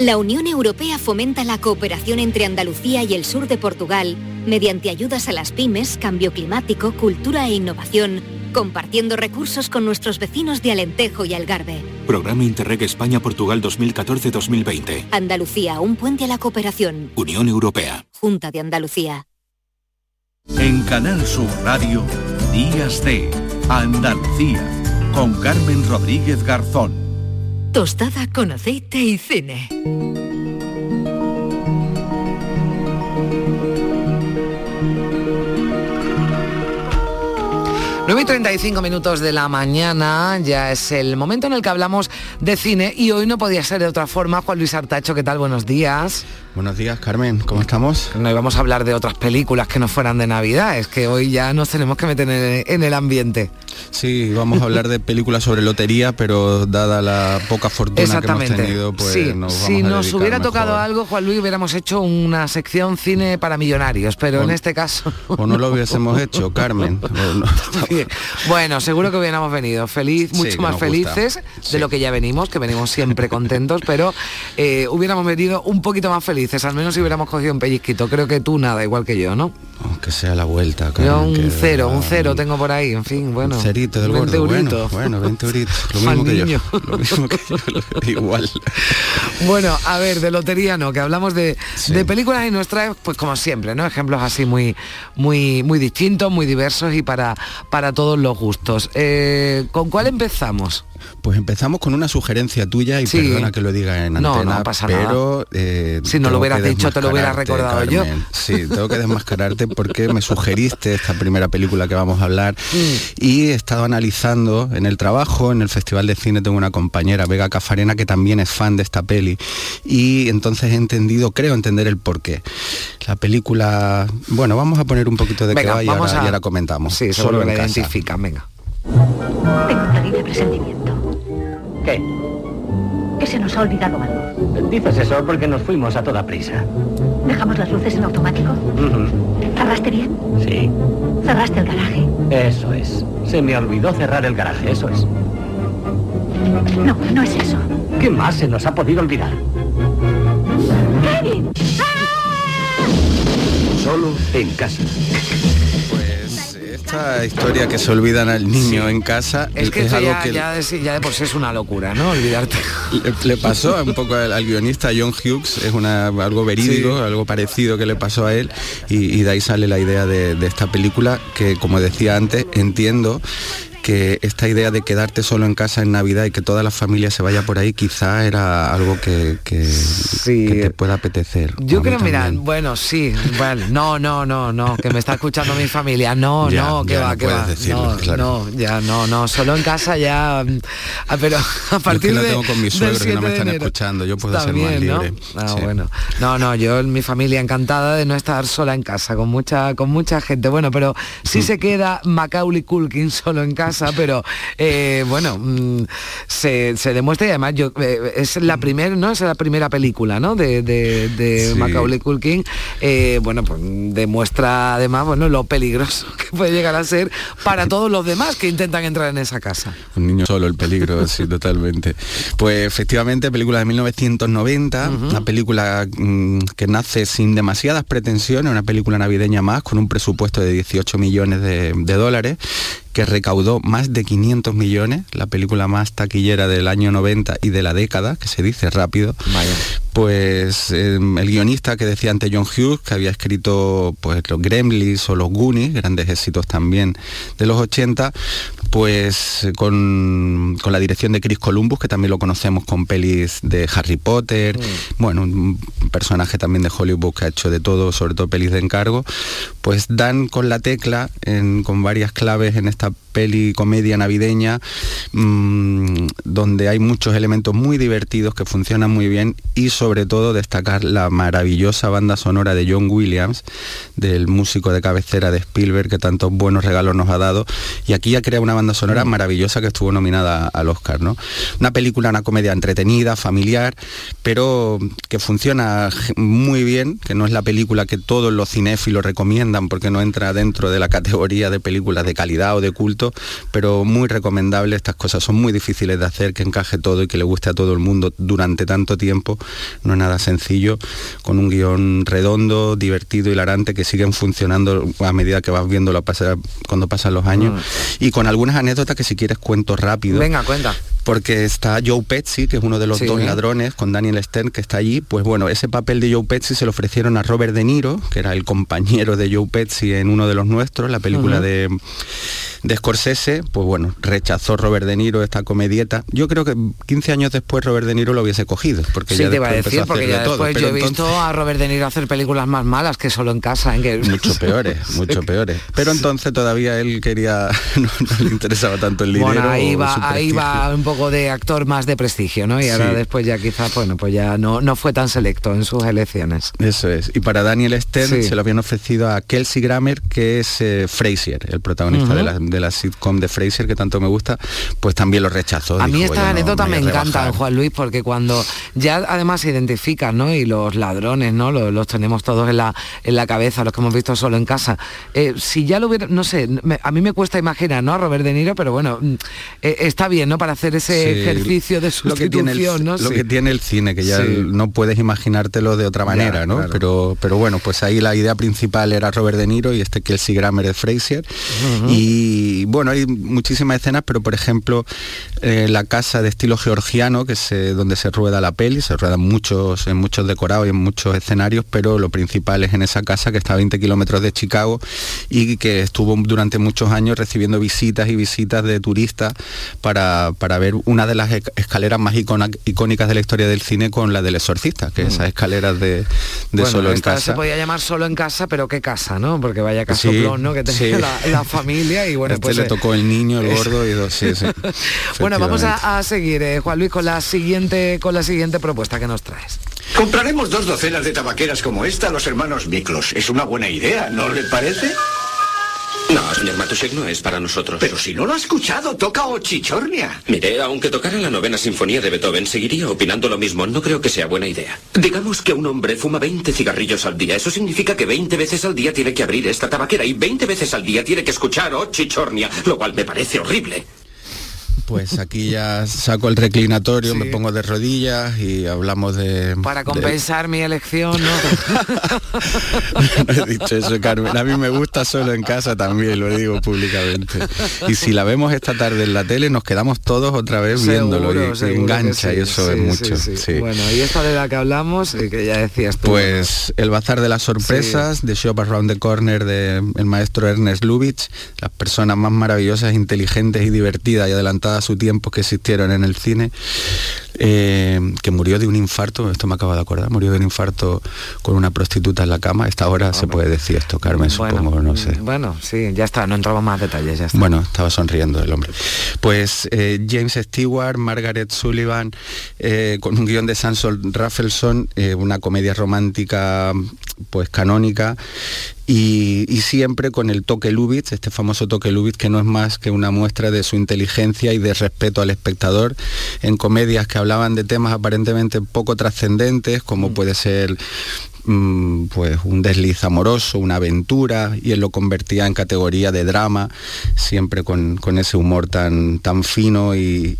[SPEAKER 20] La Unión Europea fomenta la cooperación entre Andalucía y el sur de Portugal mediante ayudas a las pymes, cambio climático, cultura e innovación, compartiendo recursos con nuestros vecinos de Alentejo y Algarve.
[SPEAKER 8] Programa Interreg España-Portugal 2014-2020.
[SPEAKER 20] Andalucía, un puente a la cooperación.
[SPEAKER 8] Unión Europea.
[SPEAKER 20] Junta de Andalucía.
[SPEAKER 1] En Canal Sur Radio, Días de Andalucía, con Carmen Rodríguez Garzón.
[SPEAKER 2] Tostada con aceite y cine.
[SPEAKER 3] Nueve y 35 minutos de la mañana, ya es el momento en el que hablamos de cine y hoy no podía ser de otra forma. Juan Luis Artacho, ¿qué tal? Buenos días.
[SPEAKER 21] Buenos días, Carmen, ¿cómo estamos?
[SPEAKER 3] No íbamos a hablar de otras películas que no fueran de Navidad, es que hoy ya nos tenemos que meter en el, en el ambiente.
[SPEAKER 21] Sí, vamos a hablar de películas sobre lotería, pero dada la poca fortuna que hemos tenido, pues
[SPEAKER 3] Sí,
[SPEAKER 21] nos vamos
[SPEAKER 3] si
[SPEAKER 21] a
[SPEAKER 3] nos hubiera
[SPEAKER 21] mejor.
[SPEAKER 3] tocado algo, Juan Luis, hubiéramos hecho una sección cine para millonarios, pero
[SPEAKER 21] O-
[SPEAKER 3] en este caso...
[SPEAKER 21] O no lo hubiésemos hecho, Carmen. no.
[SPEAKER 3] Bueno, seguro que hubiéramos venido feliz, mucho más
[SPEAKER 21] gusta.
[SPEAKER 3] felices de lo que ya venimos, que venimos siempre contentos, pero eh, hubiéramos venido un poquito más felices, al menos si hubiéramos cogido un pellizquito. Creo que tú nada, igual que yo, ¿no?
[SPEAKER 21] Aunque sea la vuelta,
[SPEAKER 3] Yo
[SPEAKER 21] Carmen. que
[SPEAKER 3] un cero, un cero tengo por ahí, en fin, bueno.
[SPEAKER 21] Del
[SPEAKER 3] 20
[SPEAKER 21] gordo, bueno,
[SPEAKER 3] euritos.
[SPEAKER 21] bueno, 20 euritos, lo mismo que yo, lo mismo que yo, igual.
[SPEAKER 3] Bueno, a ver, de lotería no, que hablamos de, de películas y nos trae, pues como siempre, ¿no? Ejemplos así muy, muy, muy distintos, muy diversos y para, para todos los gustos. Eh, ¿Con cuál empezamos?
[SPEAKER 21] Pues empezamos con una sugerencia tuya y
[SPEAKER 3] Sí.
[SPEAKER 21] perdona que lo diga en
[SPEAKER 3] No,
[SPEAKER 21] antena,
[SPEAKER 3] no pasa nada.
[SPEAKER 21] pero eh,
[SPEAKER 3] Si no lo hubieras dicho, te lo hubiera recordado yo.
[SPEAKER 21] Sí, tengo que desmascararte porque me sugeriste esta primera película que vamos a hablar
[SPEAKER 3] Mm.
[SPEAKER 21] y he estado analizando en el trabajo, en el Festival de Cine tengo una compañera, Vega Cafarena, que también es fan de esta peli y entonces he entendido, creo entender el porqué. La película, bueno, vamos a poner un poquito de
[SPEAKER 3] Venga,
[SPEAKER 21] que va y ahora,
[SPEAKER 3] a-
[SPEAKER 21] y ahora comentamos.
[SPEAKER 3] Sí,
[SPEAKER 21] Solo
[SPEAKER 3] que
[SPEAKER 21] en
[SPEAKER 3] la
[SPEAKER 21] casa.
[SPEAKER 3] identifican, venga.
[SPEAKER 22] Tengo un terrible presentimiento.
[SPEAKER 23] ¿Qué?
[SPEAKER 22] Que se nos ha olvidado algo.
[SPEAKER 23] Dices eso porque nos fuimos a toda prisa.
[SPEAKER 22] ¿Dejamos las luces en automático? ¿Cerraste bien?
[SPEAKER 23] Sí,
[SPEAKER 22] ¿Cerraste el garaje?
[SPEAKER 23] eso es. Se me olvidó cerrar el garaje, eso es.
[SPEAKER 22] No, no es eso.
[SPEAKER 23] ¿Qué más se nos ha podido olvidar?
[SPEAKER 22] ¡Kevin!
[SPEAKER 23] Solo en casa.
[SPEAKER 21] Esta historia que se olvidan al niño en casa
[SPEAKER 3] Es que
[SPEAKER 21] es algo
[SPEAKER 3] ya,
[SPEAKER 21] que
[SPEAKER 3] ya de, sí, ya de por sí es una locura, ¿no? Olvidarte.
[SPEAKER 21] le, le pasó un poco al, al guionista John Hughes, es una, algo verídico,
[SPEAKER 3] Sí.
[SPEAKER 21] algo parecido que le pasó a él y, y de ahí sale la idea de, de esta película que como decía antes, entiendo que esta idea de quedarte solo en casa en Navidad y que toda la familia se vaya por ahí quizá era algo que, que, que te pueda apetecer.
[SPEAKER 3] Yo creo, mira, bueno, sí, bueno, no, no, no, no, que me está escuchando mi familia, no,
[SPEAKER 21] Ya,
[SPEAKER 3] no, que va,
[SPEAKER 21] no
[SPEAKER 3] que va,
[SPEAKER 21] decirlo,
[SPEAKER 3] no,
[SPEAKER 21] claro.
[SPEAKER 3] no, ya, no, no, solo en casa ya, ah, pero a partir
[SPEAKER 21] yo es que tengo con mis suegros que no
[SPEAKER 3] 7
[SPEAKER 21] me están
[SPEAKER 3] enero.
[SPEAKER 21] escuchando, yo puedo ser más
[SPEAKER 3] ¿no?
[SPEAKER 21] libre.
[SPEAKER 3] Ah,
[SPEAKER 21] Sí.
[SPEAKER 3] bueno. No, no, yo en mi familia encantada de no estar sola en casa, con mucha, con mucha gente. Bueno, pero sí
[SPEAKER 21] Mm.
[SPEAKER 3] se queda Macaulay Culkin solo en casa, pero eh, bueno, mm, se, se demuestra y además yo eh, es la primera, ¿no? Es la primera película, ¿no? De, de, de
[SPEAKER 21] Sí.
[SPEAKER 3] Macaulay Culkin. Eh, bueno, pues demuestra además, bueno, lo peligroso que puede llegar a ser para todos los demás que intentan entrar en esa casa.
[SPEAKER 21] Un niño solo, el peligro, sí, totalmente. Pues efectivamente, película de 1990, una película mm, que nace sin demasiadas pretensiones, una película navideña más, con un presupuesto de 18 millones de, de dólares, que recaudó más de 500 millones, la película más taquillera del año 90 y de la década, que se dice rápido. Pues eh, el guionista que decía antes John Hughes, que había escrito pues los Gremlins o los Goonies, grandes éxitos también de los 80, pues con, con la dirección de Chris Columbus, que también lo conocemos con pelis de Harry Potter, bueno, un personaje también de Hollywood que ha hecho de todo, sobre todo pelis de encargo, pues dan con la tecla en- con varias claves en esta peli comedia navideña mm, donde hay muchos elementos muy divertidos que funcionan muy bien y sobre todo destacar la maravillosa banda sonora de John Williams, del músico de cabecera de Spielberg que tantos buenos regalos nos ha dado. Y aquí ha creado una banda sonora maravillosa que estuvo nominada al Oscar, ¿no? Una película, una comedia entretenida, familiar, pero que funciona muy bien, que no es la película que todos los cinéfilos recomiendan porque no entra dentro de la categoría de películas de calidad o de culto, pero muy recomendable, estas cosas son muy difíciles de hacer, que encaje todo y que le guste a todo el mundo durante tanto tiempo, no es nada sencillo, con un guion redondo, divertido, hilarante, que siguen funcionando a medida que vas viendo pasar, cuando pasan los años, mm. y con algunas anécdotas que si quieres cuento rápido.
[SPEAKER 3] Venga, cuenta
[SPEAKER 21] porque está Joe Pesci, que es uno de los dos ladrones, con Daniel Stern, que está allí, pues bueno, ese papel de Joe Pesci se lo ofrecieron a Robert De Niro, que era el compañero de Joe Pesci en uno de los nuestros, la película de de Scorsese, pues bueno, rechazó Robert De Niro esta comedieta. Yo creo que 15 años después Robert De Niro lo hubiese cogido, porque
[SPEAKER 3] sí,
[SPEAKER 21] ya
[SPEAKER 3] te iba a decir, porque ya después yo he visto a Robert De Niro hacer películas más malas que solo en casa, en que
[SPEAKER 21] mucho peores, mucho peores. Pero entonces todavía él quería, no, le interesaba tanto el dinero.
[SPEAKER 3] Bueno, ahí va, ahí va un poco de actor más de prestigio, ¿no? Y ahora después ya quizás, bueno, pues ya no, no fue tan selecto en sus elecciones.
[SPEAKER 21] Eso es. Y para Daniel Stern se lo habían ofrecido a Kelsey Grammer, que es eh, Frazier, el protagonista de, la, de la sitcom de Fraser, que tanto me gusta, pues también lo rechazó.
[SPEAKER 3] A mí esta anécdota me encanta, Juan Luis, porque cuando ya además se identifican, ¿no? Y los ladrones, ¿no? Los, tenemos todos en la, en la cabeza, los que hemos visto solo en casa. Eh, si ya lo hubiera, no sé, a mí me cuesta imaginar, ¿no? A Robert De Niro, pero bueno, mm, eh, está bien, ¿no? Para hacer ese ejercicio de sustitución,
[SPEAKER 21] lo que tiene el,
[SPEAKER 3] ¿no?
[SPEAKER 21] Lo que tiene el cine, que ya no puedes imaginártelo de otra manera, ¿no? Pero, pero bueno, pues ahí la idea principal era Robert De Niro y este Kelsey Grammer de Fraser. Y bueno, hay muchísimas escenas, pero por ejemplo, eh, la casa de estilo georgiano, que es donde se rueda la peli, se ruedan muchos, en muchos decorados y en muchos escenarios, pero lo principal es en esa casa que está a 20 kilómetros de Chicago y que estuvo durante muchos años recibiendo visitas y visitas de turistas para, para ver una de las escaleras más icónicas de la historia del cine con la del exorcista, que esas mm. escaleras de, solo en casa.
[SPEAKER 3] Se podía llamar solo en casa, pero qué casa, ¿no? Porque vaya casoplón, ¿no? Que tenía la, familia y bueno,
[SPEAKER 21] este
[SPEAKER 3] pues
[SPEAKER 21] le tocó el niño, el gordo y dos, sí,
[SPEAKER 3] bueno, vamos a, seguir, eh, Juan Luis, con la siguiente, con la siguiente propuesta que nos traes.
[SPEAKER 24] Compraremos dos docenas de tabaqueras como esta a los hermanos Miklos. Es una buena idea, ¿no le parece?
[SPEAKER 25] No, señor Matusek, no es para nosotros.
[SPEAKER 24] Pero si no lo ha escuchado, toca Ochichornia.
[SPEAKER 25] Mire, aunque tocara la novena sinfonía de Beethoven, seguiría opinando lo mismo. No creo que sea buena idea. Digamos que un hombre fuma 20 cigarrillos al día. Eso significa que 20 veces al día tiene que abrir esta tabaquera y 20 veces al día tiene que escuchar Ochichornia, lo cual me parece horrible.
[SPEAKER 21] Pues aquí ya saco el reclinatorio, me pongo de rodillas y hablamos de...
[SPEAKER 3] Para compensar mi elección, ¿no?
[SPEAKER 21] no he dicho eso, Carmen. A mí me gusta solo en casa también, lo digo públicamente. Y si la vemos esta tarde en la tele, nos quedamos todos otra vez viéndolo y, engancha y eso es mucho.
[SPEAKER 3] Bueno, y esta de la que hablamos, eh, que ya decías tú.
[SPEAKER 21] Pues El Bazar de las Sorpresas, de Shop Around the Corner, de el maestro Ernest Lubitsch, las personas más maravillosas, inteligentes y divertidas y adelantadas su tiempo que existieron en el cine, eh, que murió de un infarto, esto me acaba de acordar, murió de un infarto con una prostituta en la cama. Esta hora se puede decir esto, Carmen, supongo, no sé.
[SPEAKER 3] Bueno, sí, ya está, no entramos más detalles, ya está.
[SPEAKER 21] Bueno, estaba sonriendo el hombre. Pues eh, James Stewart, Margaret Sullivan, eh, con un guion de Sansol Raffleson, una comedia romántica pues canónica y, siempre con el toque Lubitz, este famoso toque Lubitz que no es más que una muestra de su inteligencia y de respeto al espectador en comedias que hablaban de temas aparentemente poco trascendentes, como mm. puede ser pues un desliz amoroso, una aventura, y él lo convertía en categoría de drama, siempre con, ese humor tan, tan fino y,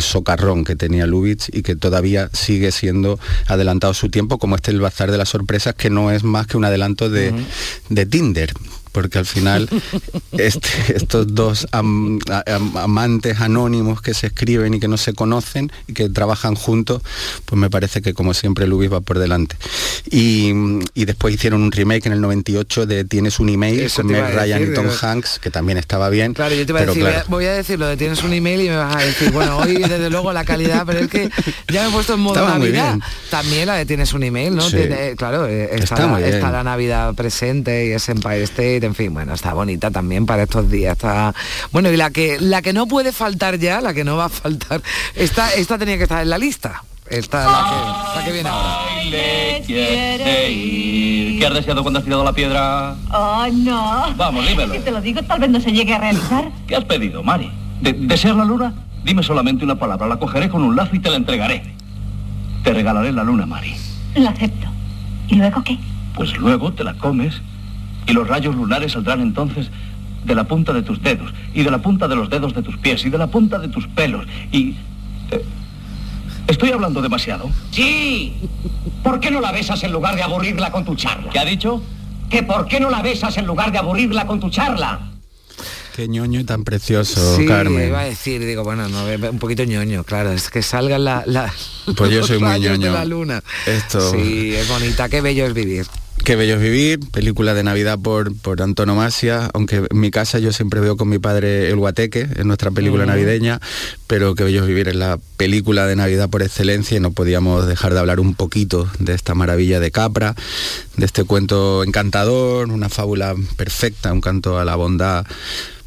[SPEAKER 21] socarrón que tenía Lubitsch y que todavía sigue siendo adelantado su tiempo, como este El Bazar de las Sorpresas, que no es más que un adelanto de, de Tinder porque al final este, estos dos amantes anónimos que se escriben y que no se conocen y que trabajan juntos, pues me parece que como siempre Lubis va por delante. Y, después hicieron un remake en el 98 de Tienes un email con Meg Ryan y Tom Hanks, que también estaba bien.
[SPEAKER 3] Claro, yo te voy a decir, voy a decir lo de Tienes un email y me vas a decir, bueno, hoy desde luego la calidad, pero es que ya me he puesto en modo Navidad. También la de Tienes un email, ¿no? claro, eh, está, la, está, la, Navidad presente y es Empire State en fin, bueno, está bonita también para estos días. Está bueno y la que la que no puede faltar ya, la que no va a faltar, esta esta tenía que estar en la lista. Esta es la que, la que viene ahora.
[SPEAKER 26] Le quiere ir. ¿Qué has deseado cuando has tirado la piedra?
[SPEAKER 22] Oh, no.
[SPEAKER 26] Vamos, dímelo.
[SPEAKER 22] Si te lo digo, tal vez no se llegue a realizar.
[SPEAKER 26] ¿Qué has pedido, Mari? ¿De- ¿Deseas la luna? Dime solamente una palabra, la cogeré con un lazo y te la entregaré. Te regalaré la luna, Mari.
[SPEAKER 22] Lo acepto. ¿Y luego qué?
[SPEAKER 26] Pues luego te la comes y los rayos lunares saldrán entonces de la punta de tus dedos y de la punta de los dedos de tus pies y de la punta de tus pelos y... eh, ¿Estoy hablando demasiado?
[SPEAKER 27] Sí. ¿Por qué no la besas en lugar de aburrirla con tu charla?
[SPEAKER 26] ¿Qué ha dicho?
[SPEAKER 27] Que por qué no la besas en lugar de aburrirla con tu charla.
[SPEAKER 21] Qué ñoño y tan precioso,
[SPEAKER 3] Sí,
[SPEAKER 21] Carmen.
[SPEAKER 3] iba a decir, digo, bueno, no, un poquito ñoño, claro, es que salgan la, la-
[SPEAKER 21] Pues yo
[SPEAKER 3] los
[SPEAKER 21] soy muy
[SPEAKER 3] rayos de
[SPEAKER 21] ñoño.
[SPEAKER 3] la luna.
[SPEAKER 21] Esto.
[SPEAKER 3] Sí, es bonita, qué bello es vivir.
[SPEAKER 21] Qué bello es vivir, película de Navidad por, por antonomasia, aunque en mi casa yo siempre veo con mi padre El Guateque, es nuestra película
[SPEAKER 3] Mm.
[SPEAKER 21] navideña, pero Qué bello es vivir es la película de Navidad por excelencia y no podíamos dejar de hablar un poquito de esta maravilla de Capra, de este cuento encantador, una fábula perfecta, un canto a la bondad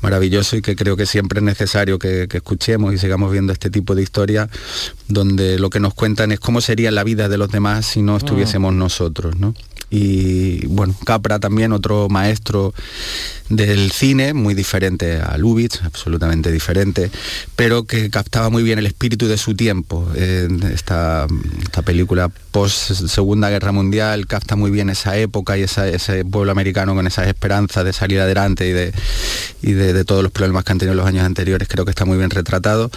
[SPEAKER 21] maravilloso y que creo que siempre es necesario que, que escuchemos y sigamos viendo este tipo de historias donde lo que nos cuentan es cómo sería la vida de los demás si no estuviésemos nosotros, ¿no? Y bueno, Capra también, otro maestro del cine, muy diferente a Lubitsch, absolutamente diferente, pero que captaba muy bien el espíritu de su tiempo. Eh, esta, esta película post Segunda Guerra Mundial capta muy bien esa época y ese pueblo americano con esas esperanzas de salir adelante y de, y de, todos los problemas que han tenido los años anteriores, creo que está muy bien retratado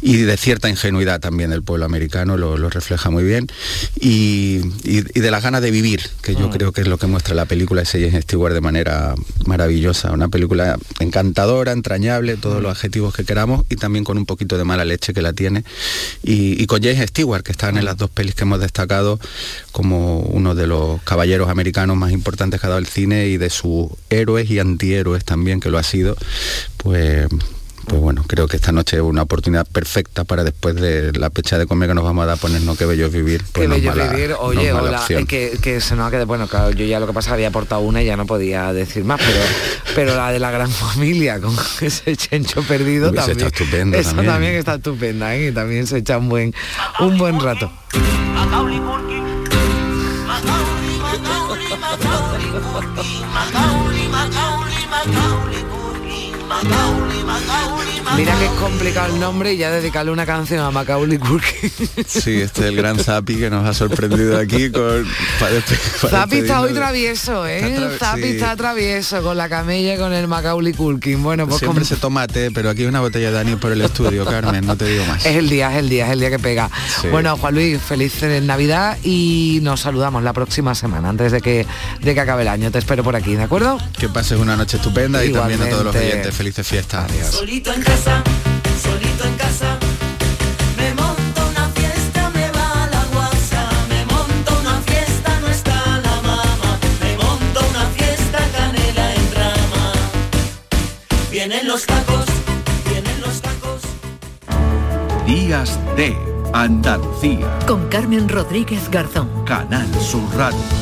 [SPEAKER 21] y de cierta ingenuidad también del pueblo americano, lo, lo refleja muy bien y, y- y de las ganas de vivir, que yo creo que es lo que muestra la película ese James Stewart de manera maravillosa, una película encantadora, entrañable, todos los adjetivos que queramos y también con un poquito de mala leche que la tiene. Y, y con James Stewart, que están en las dos pelis que hemos destacado como uno de los caballeros americanos más importantes que ha dado el cine y de sus héroes y antihéroes también, que lo ha sido, pues... Pues bueno, creo que esta noche es una oportunidad perfecta para después de la pecha de comer que nos vamos a dar ponernos qué bello es vivir. pues
[SPEAKER 3] Qué
[SPEAKER 21] no es
[SPEAKER 3] bello
[SPEAKER 21] mala-
[SPEAKER 3] vivir.
[SPEAKER 21] no
[SPEAKER 3] Oye,
[SPEAKER 21] mala
[SPEAKER 3] hola,
[SPEAKER 21] opción.
[SPEAKER 3] eh, que, que se nos ha quedado, bueno, claro, yo ya lo que pasa había aportado una y ya no podía decir más, pero, pero la de la gran familia con ese chencho perdido también.
[SPEAKER 21] estado estupendo
[SPEAKER 3] Esa
[SPEAKER 21] también.
[SPEAKER 3] también. está estupenda, ¿eh? y también se echa un buen, un buen rato. Mira que es complicado el nombre y ya dedicarle una canción a Macaulay Culkin.
[SPEAKER 21] Sí, este es el gran Zapi que nos ha sorprendido aquí con...
[SPEAKER 3] Zapi está hoy travieso, ¿eh?
[SPEAKER 21] Está
[SPEAKER 3] Zapi
[SPEAKER 21] sí.
[SPEAKER 3] está travieso con la camella y con el Macaulay Culkin. Bueno, pues
[SPEAKER 21] Siempre se toma té, pero aquí hay una botella de Dani por el estudio, Carmen, no te digo más.
[SPEAKER 3] es el día, es el día, es el día que pega.
[SPEAKER 21] Sí.
[SPEAKER 3] Bueno, Juan Luis, feliz Navidad y nos saludamos la próxima semana, antes de que, de que acabe el año. Te espero por aquí, ¿de acuerdo?
[SPEAKER 21] Que pases una noche estupenda y también a todos los oyentes felices fiestas.
[SPEAKER 13] Solito en casa, solito en casa. Me monto una fiesta, me va la guasa. Me monto una fiesta, no está la mamá. Me monto una fiesta, canela en rama. Vienen los tacos, vienen los tacos.
[SPEAKER 1] Días de Andalucía.
[SPEAKER 2] Con Carmen Rodríguez Garzón.
[SPEAKER 1] Canal Sur Radio.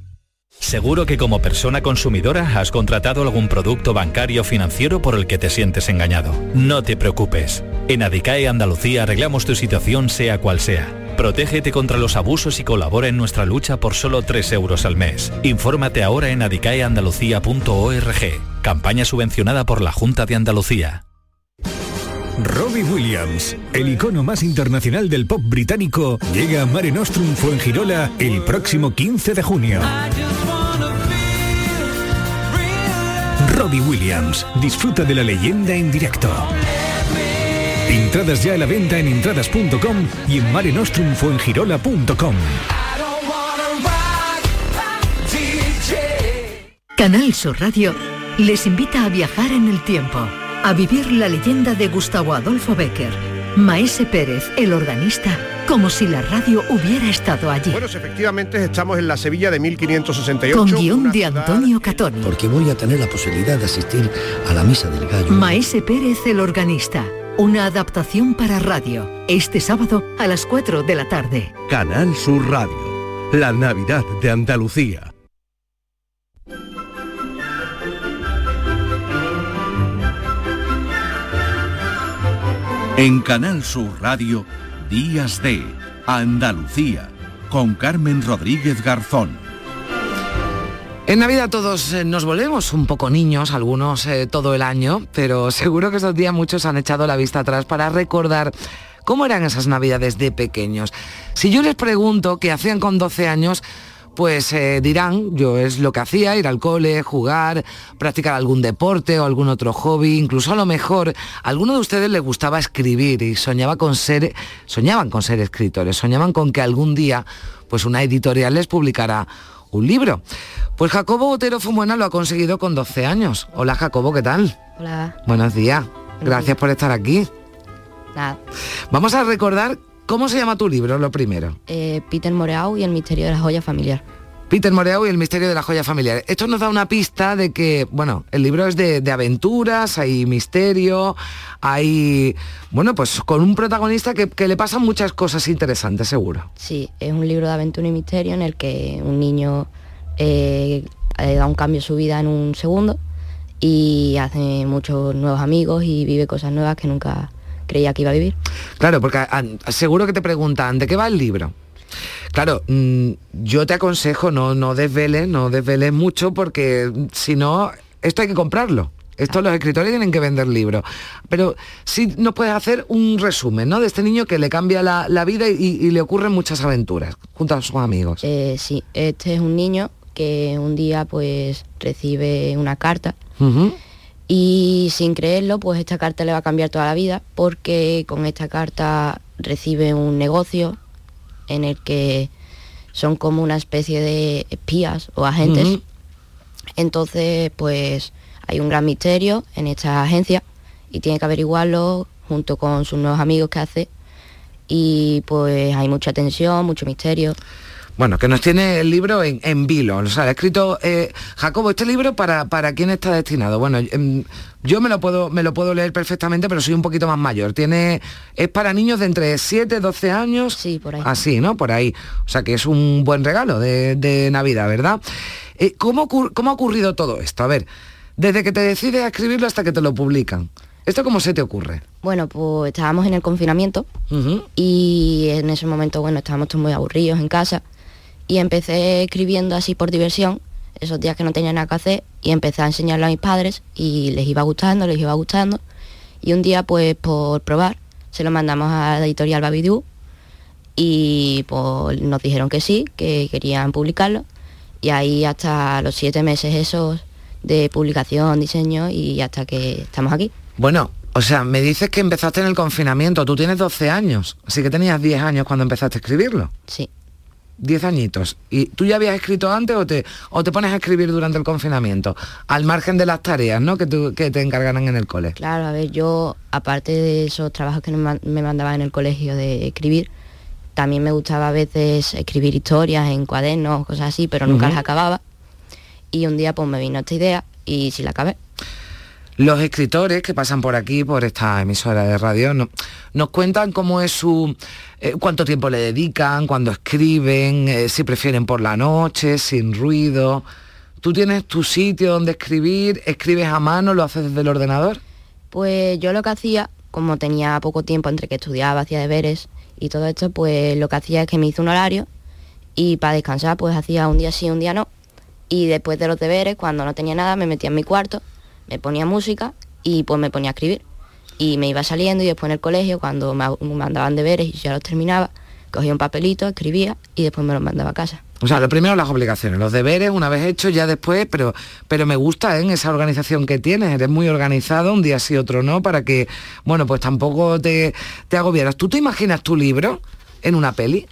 [SPEAKER 28] Seguro que como persona consumidora has contratado algún producto bancario financiero por el que te sientes engañado. No te preocupes. En Adicae Andalucía arreglamos tu situación sea cual sea. Protégete contra los abusos y colabora en nuestra lucha por solo 3 euros al mes. Infórmate ahora en adicaeandalucía.org. Campaña subvencionada por la Junta de Andalucía.
[SPEAKER 29] Robbie Williams, el icono más internacional del pop británico, llega a Mare Nostrum Fuengirola el próximo 15 de junio. Robbie Williams, disfruta de la leyenda en directo. Entradas ya a la venta en entradas.com y en marenostrumfuengirola.com.
[SPEAKER 2] Canal Sur Radio les invita a viajar en el tiempo, a vivir la leyenda de Gustavo Adolfo Becker, Maese Pérez, el organista como si la radio hubiera estado allí.
[SPEAKER 30] Bueno, efectivamente estamos en la Sevilla de 1568.
[SPEAKER 2] Con guion de Antonio Catoni.
[SPEAKER 31] Porque voy a tener la posibilidad de asistir a la misa del gallo.
[SPEAKER 2] Maese Pérez el organista. Una adaptación para radio. Este sábado a las 4 de la tarde.
[SPEAKER 1] Canal Sur Radio. La Navidad de Andalucía. En Canal Sur Radio, Días de Andalucía, con Carmen Rodríguez Garzón.
[SPEAKER 3] En Navidad todos eh, nos volvemos un poco niños, algunos eh, todo el año, pero seguro que estos días muchos han echado la vista atrás para recordar cómo eran esas Navidades de pequeños. Si yo les pregunto qué hacían con 12 años, pues eh, dirán, yo es lo que hacía, ir al cole, jugar, practicar algún deporte o algún otro hobby, incluso a lo mejor a alguno de ustedes les gustaba escribir y soñaba con ser, soñaban con ser escritores, soñaban con que algún día pues una editorial les publicara un libro. Pues Jacobo Botero Fumuena lo ha conseguido con 12 años. Hola Jacobo, ¿qué tal?
[SPEAKER 32] Hola.
[SPEAKER 3] Buenos días. Gracias por estar aquí.
[SPEAKER 32] Nada.
[SPEAKER 3] Vamos a recordar cómo se llama tu libro, lo primero.
[SPEAKER 32] Eh, Peter Moreau y el misterio de la joya familiar.
[SPEAKER 3] Peter Moreau y el misterio de la joya familiar. Esto nos da una pista de que, bueno, el libro es de, de aventuras, hay misterio, hay, bueno, pues con un protagonista que, que le pasan muchas cosas interesantes, seguro.
[SPEAKER 32] Sí, es un libro de aventura y misterio en el que un niño eh, le da un cambio a su vida en un segundo y hace muchos nuevos amigos y vive cosas nuevas que nunca creía que iba a vivir.
[SPEAKER 3] Claro, porque seguro que te preguntan, ¿de qué va el libro? Claro, mm, yo te aconsejo no, no desveles, no desveles mucho porque mm, si no, esto hay que comprarlo. Esto los escritores tienen que vender libros. Pero sí nos puedes hacer un resumen, ¿no? De este niño que le cambia la, la vida y, y le ocurren muchas aventuras junto a sus amigos.
[SPEAKER 32] Eh, sí, este es un niño que un día pues recibe una carta. Y sin creerlo pues esta carta le va a cambiar toda la vida porque con esta carta recibe un negocio en el que son como una especie de espías o agentes. Entonces pues hay un gran misterio en esta agencia y tiene que averiguarlo junto con sus nuevos amigos que hace y pues hay mucha tensión, mucho misterio.
[SPEAKER 3] Bueno, que nos tiene el libro en, en vilo. O sea, ha escrito eh, Jacobo, este libro para, para quién está destinado. Bueno, em, yo me lo puedo, me lo puedo leer perfectamente, pero soy un poquito más mayor. Tiene, es para niños de entre 7, 12 años.
[SPEAKER 32] Sí, por ahí.
[SPEAKER 3] Así, ¿no? Por ahí. O sea que es un buen regalo de, de Navidad, ¿verdad? Eh, ¿cómo, ¿Cómo ha ocurrido todo esto? A ver, desde que te decides a escribirlo hasta que te lo publican. ¿Esto cómo se te ocurre?
[SPEAKER 32] Bueno, pues estábamos en el confinamiento y en ese momento, bueno, estábamos todos muy aburridos en casa y empecé escribiendo así por diversión, esos días que no tenía nada que hacer y empecé a enseñarlo a mis padres y les iba gustando, les iba gustando y un día pues por probar se lo mandamos a la editorial Babidú y pues nos dijeron que sí, que querían publicarlo y ahí hasta los siete meses esos de publicación, diseño y hasta que estamos aquí.
[SPEAKER 3] Bueno, o sea, me dices que empezaste en el confinamiento. Tú tienes 12 años, así que tenías 10 años cuando empezaste a escribirlo.
[SPEAKER 32] Sí.
[SPEAKER 3] 10 añitos. ¿Y tú ya habías escrito antes o te, o te pones a escribir durante el confinamiento? Al margen de las tareas, ¿no? Que, tú- que te encargaran en el cole.
[SPEAKER 32] Claro, a ver, yo, aparte de esos trabajos que me man- me mandaban en el colegio de escribir, también me gustaba a veces escribir historias en cuadernos, cosas así, pero nunca las acababa. Y un día pues me vino esta idea y sí la acabé.
[SPEAKER 3] Los escritores que pasan por aquí, por esta emisora de radio, no- nos cuentan cómo es su... eh, cuánto tiempo le dedican, cuando escriben, eh, si prefieren por la noche, sin ruido. ¿Tú tienes tu sitio donde escribir? ¿Escribes a mano? ¿Lo haces desde el ordenador?
[SPEAKER 32] Pues yo lo que hacía, como tenía poco tiempo entre que estudiaba, hacía deberes y todo esto, pues lo que hacía es que me hice un horario y para descansar pues hacía un día sí, un día no. Y después de los deberes, cuando no tenía nada, me metía en mi cuarto, me ponía música y pues me ponía a escribir. Y me iba saliendo y después en el colegio, cuando me mandaban deberes y ya los terminaba, cogía un papelito, escribía y después me los mandaba a casa.
[SPEAKER 3] O sea, lo primero las obligaciones, los deberes una vez hechos ya después, pero, pero me gusta ¿eh? esa organización que tienes, eres muy organizado, un día sí, otro no, para que, bueno, pues tampoco te, te agobieras. ¿Tú te imaginas tu libro en una peli?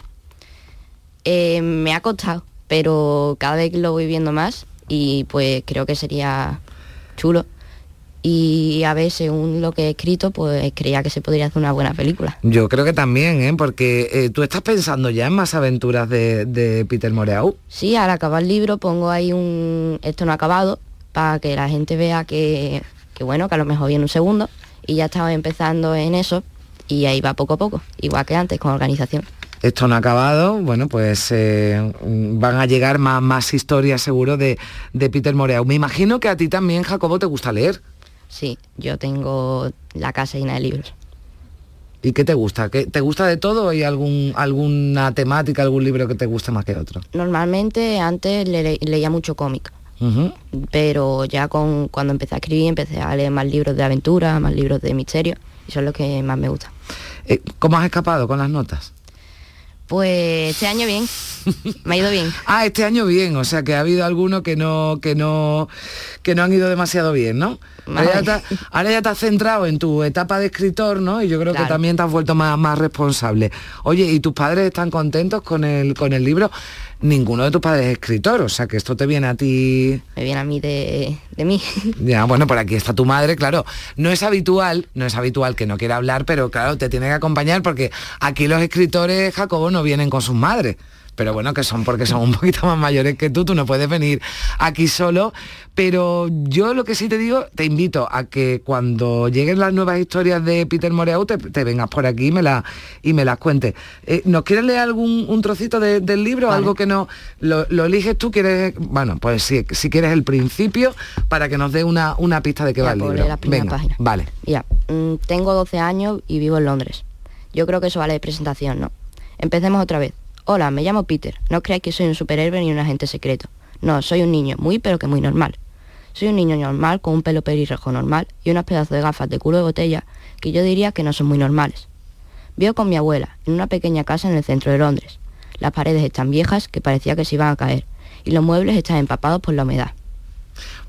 [SPEAKER 32] Eh, me ha costado, pero cada vez lo voy viendo más y pues creo que sería chulo. y a ver, según lo que he escrito, pues creía que se podría hacer una buena película.
[SPEAKER 3] Yo creo que también, ¿eh? porque eh, tú estás pensando ya en más aventuras de, de Peter Moreau.
[SPEAKER 32] Sí, al acabar el libro pongo ahí un esto no acabado para que la gente vea que, que bueno, que a lo mejor viene un segundo y ya estaba empezando en eso y ahí va poco a poco, igual que antes con organización.
[SPEAKER 3] Esto no ha acabado, bueno, pues eh, van a llegar más, más historias seguro de, de Peter Moreau. Me imagino que a ti también, Jacobo, te gusta leer.
[SPEAKER 32] Sí, yo tengo la casa llena de libros.
[SPEAKER 3] ¿Y qué te gusta? ¿Qué, ¿Te gusta de todo o hay algún, alguna temática, algún libro que te guste más que otro?
[SPEAKER 32] Normalmente antes le- le- leía mucho cómic, pero ya con, cuando empecé a escribir empecé a leer más libros de aventura, más libros de misterio, y son los que más me gustan.
[SPEAKER 3] Eh, ¿Cómo has escapado con las notas?
[SPEAKER 32] Pues este año bien, me ha ido bien.
[SPEAKER 3] Ah, este año bien, o sea que ha habido algunos que no, que no, que no han ido demasiado bien, ¿no? Ahora ya, te, ahora ya te has centrado en tu etapa de escritor, ¿no? Y yo creo que también te has vuelto más, más responsable. Oye, ¿y tus padres están contentos con el, con el libro? Ninguno de tus padres es escritor, o sea que esto te viene a ti.
[SPEAKER 32] Me viene a mí de, de mí.
[SPEAKER 3] Ya, bueno, por aquí está tu madre, claro. No es habitual, no es habitual que no quiera hablar, pero claro, te tiene que acompañar porque aquí los escritores, Jacobo, no vienen con sus madres. Pero bueno, que son porque son un poquito más mayores que tú, tú no puedes venir aquí solo. Pero yo lo que sí te digo, te invito a que cuando lleguen las nuevas historias de Peter Moreau, te, te vengas por aquí y me, la, y me las cuentes. Eh, ¿Nos quieres leer algún un trocito de- del libro? Algo que no... Lo, lo eliges tú, quieres... Bueno, pues si, si quieres el principio, para que nos dé una, una pista de qué
[SPEAKER 32] Ya,
[SPEAKER 3] va el libro.
[SPEAKER 32] la
[SPEAKER 3] Venga,
[SPEAKER 32] página.
[SPEAKER 3] vale.
[SPEAKER 32] Mira, mm, tengo 12 años y vivo en Londres. Yo creo que eso vale de presentación, ¿no? Empecemos otra vez. Hola, me llamo Peter. No creáis que soy un superhéroe ni un agente secreto. No, soy un niño muy pero que muy normal. Soy un niño normal con un pelo pelirrojo normal y unos pedazos de gafas de culo de botella que yo diría que no son muy normales. Vivo con mi abuela en una pequeña casa en el centro de Londres. Las paredes están viejas que parecía que se iban a caer y los muebles están empapados por la humedad.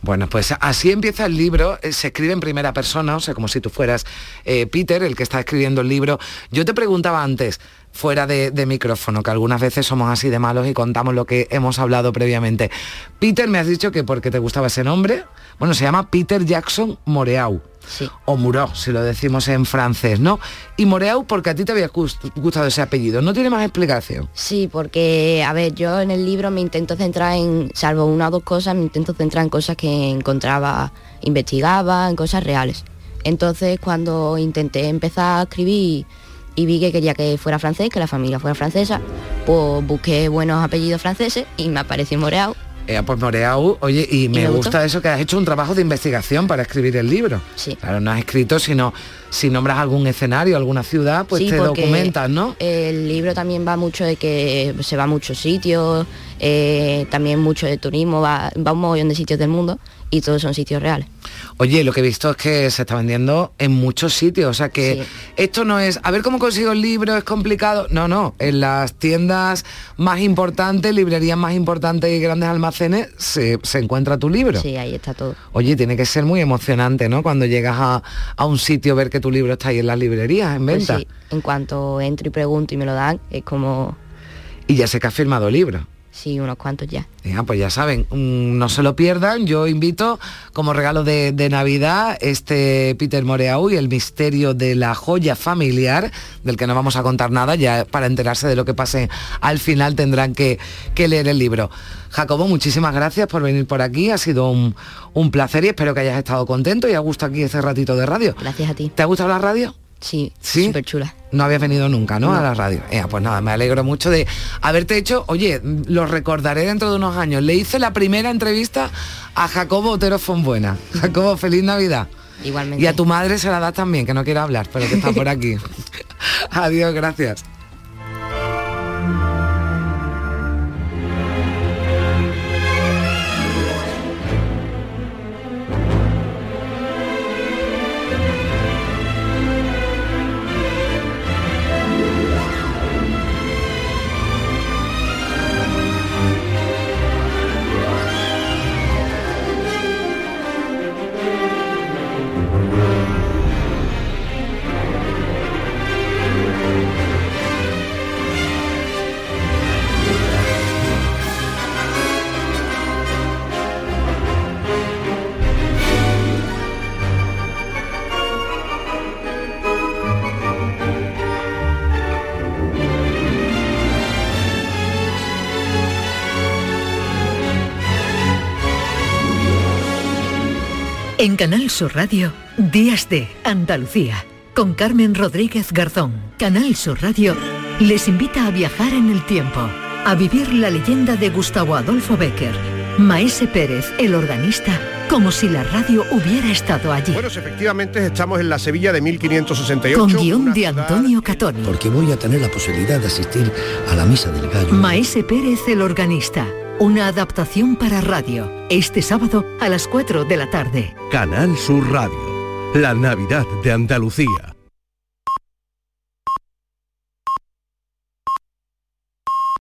[SPEAKER 3] Bueno, pues así empieza el libro, eh, se escribe en primera persona, o sea, como si tú fueras eh, Peter, el que está escribiendo el libro. Yo te preguntaba antes, fuera de, de micrófono, que algunas veces somos así de malos y contamos lo que hemos hablado previamente. Peter, me has dicho que porque te gustaba ese nombre, bueno, se llama Peter Jackson Moreau. O Moreau, si lo decimos en francés, ¿no? Y Moreau porque a ti te había gust- gustado ese apellido, no tiene más explicación.
[SPEAKER 32] Sí, porque, a ver, yo en el libro me intento centrar en, salvo una o dos cosas, me intento centrar en cosas que encontraba, investigaba, en cosas reales. Entonces, cuando intenté empezar a escribir y vi que quería que fuera francés, que la familia fuera francesa, pues busqué buenos apellidos franceses y me apareció Moreau.
[SPEAKER 3] Eh, pues Moreau, oye, y me,
[SPEAKER 32] me
[SPEAKER 3] gusta
[SPEAKER 32] gustó?
[SPEAKER 3] eso que has hecho un trabajo de investigación para escribir el libro.
[SPEAKER 32] Sí.
[SPEAKER 3] Claro, no has escrito, sino si nombras algún escenario, alguna ciudad, pues
[SPEAKER 32] Sí,
[SPEAKER 3] te documentas, ¿no?
[SPEAKER 32] El libro también va mucho de que se va a muchos sitios, eh, también mucho de turismo, va, va a un mogollón de sitios del mundo y todos son sitios reales.
[SPEAKER 3] Oye, lo que he visto es que se está vendiendo en muchos sitios, o sea que esto no es, a ver cómo consigo el libro, es complicado. No, no, en las tiendas más importantes, librerías más importantes y grandes almacenes, se, se encuentra tu libro.
[SPEAKER 32] Sí, ahí está todo.
[SPEAKER 3] Oye, tiene que ser muy emocionante, ¿no? Cuando llegas a, a un sitio, ver que tu libro está ahí en las librerías, en
[SPEAKER 32] Pues
[SPEAKER 3] venta.
[SPEAKER 32] sí, en cuanto entro y pregunto y me lo dan, es como,
[SPEAKER 3] Y ya sé que has firmado el libro.
[SPEAKER 32] Sí, unos cuantos ya.
[SPEAKER 3] Ya, pues ya saben, mm, no se lo pierdan. Yo invito como regalo de, de Navidad este Peter Moreau y el misterio de la joya familiar, del que no vamos a contar nada, ya para enterarse de lo que pase al final tendrán que, que leer el libro. Jacobo, muchísimas gracias por venir por aquí, ha sido un, un placer y espero que hayas estado contento y a gusto aquí este ratito de radio.
[SPEAKER 32] Gracias a ti.
[SPEAKER 3] ¿Te ha gustado la radio?
[SPEAKER 32] Sí,
[SPEAKER 3] ¿Sí?
[SPEAKER 32] súper chula.
[SPEAKER 3] No habías venido nunca, ¿no?
[SPEAKER 32] No.
[SPEAKER 3] A la radio. Pues nada, me alegro mucho de haberte hecho, oye, lo recordaré dentro de unos años. Le hice la primera entrevista a Jacobo Otero Fonbuena. Jacobo, feliz Navidad.
[SPEAKER 32] Igualmente.
[SPEAKER 3] Y a tu madre se la das también, que no quiere hablar, pero que está por aquí. Adiós, gracias.
[SPEAKER 2] En Canal Sur Radio, Días de Andalucía, con Carmen Rodríguez Garzón. Canal Sur Radio les invita a viajar en el tiempo, a vivir la leyenda de Gustavo Adolfo Becker, Maese Pérez, el organista, como si la radio hubiera estado allí.
[SPEAKER 30] Bueno, efectivamente estamos en la Sevilla de 1568.
[SPEAKER 2] Con guion de Antonio Catoni.
[SPEAKER 31] Porque voy a tener la posibilidad de asistir a la misa del gallo.
[SPEAKER 2] Maese Pérez, el organista. Una adaptación para radio. Este sábado a las 4 de la tarde.
[SPEAKER 1] Canal Sur Radio. La Navidad de Andalucía.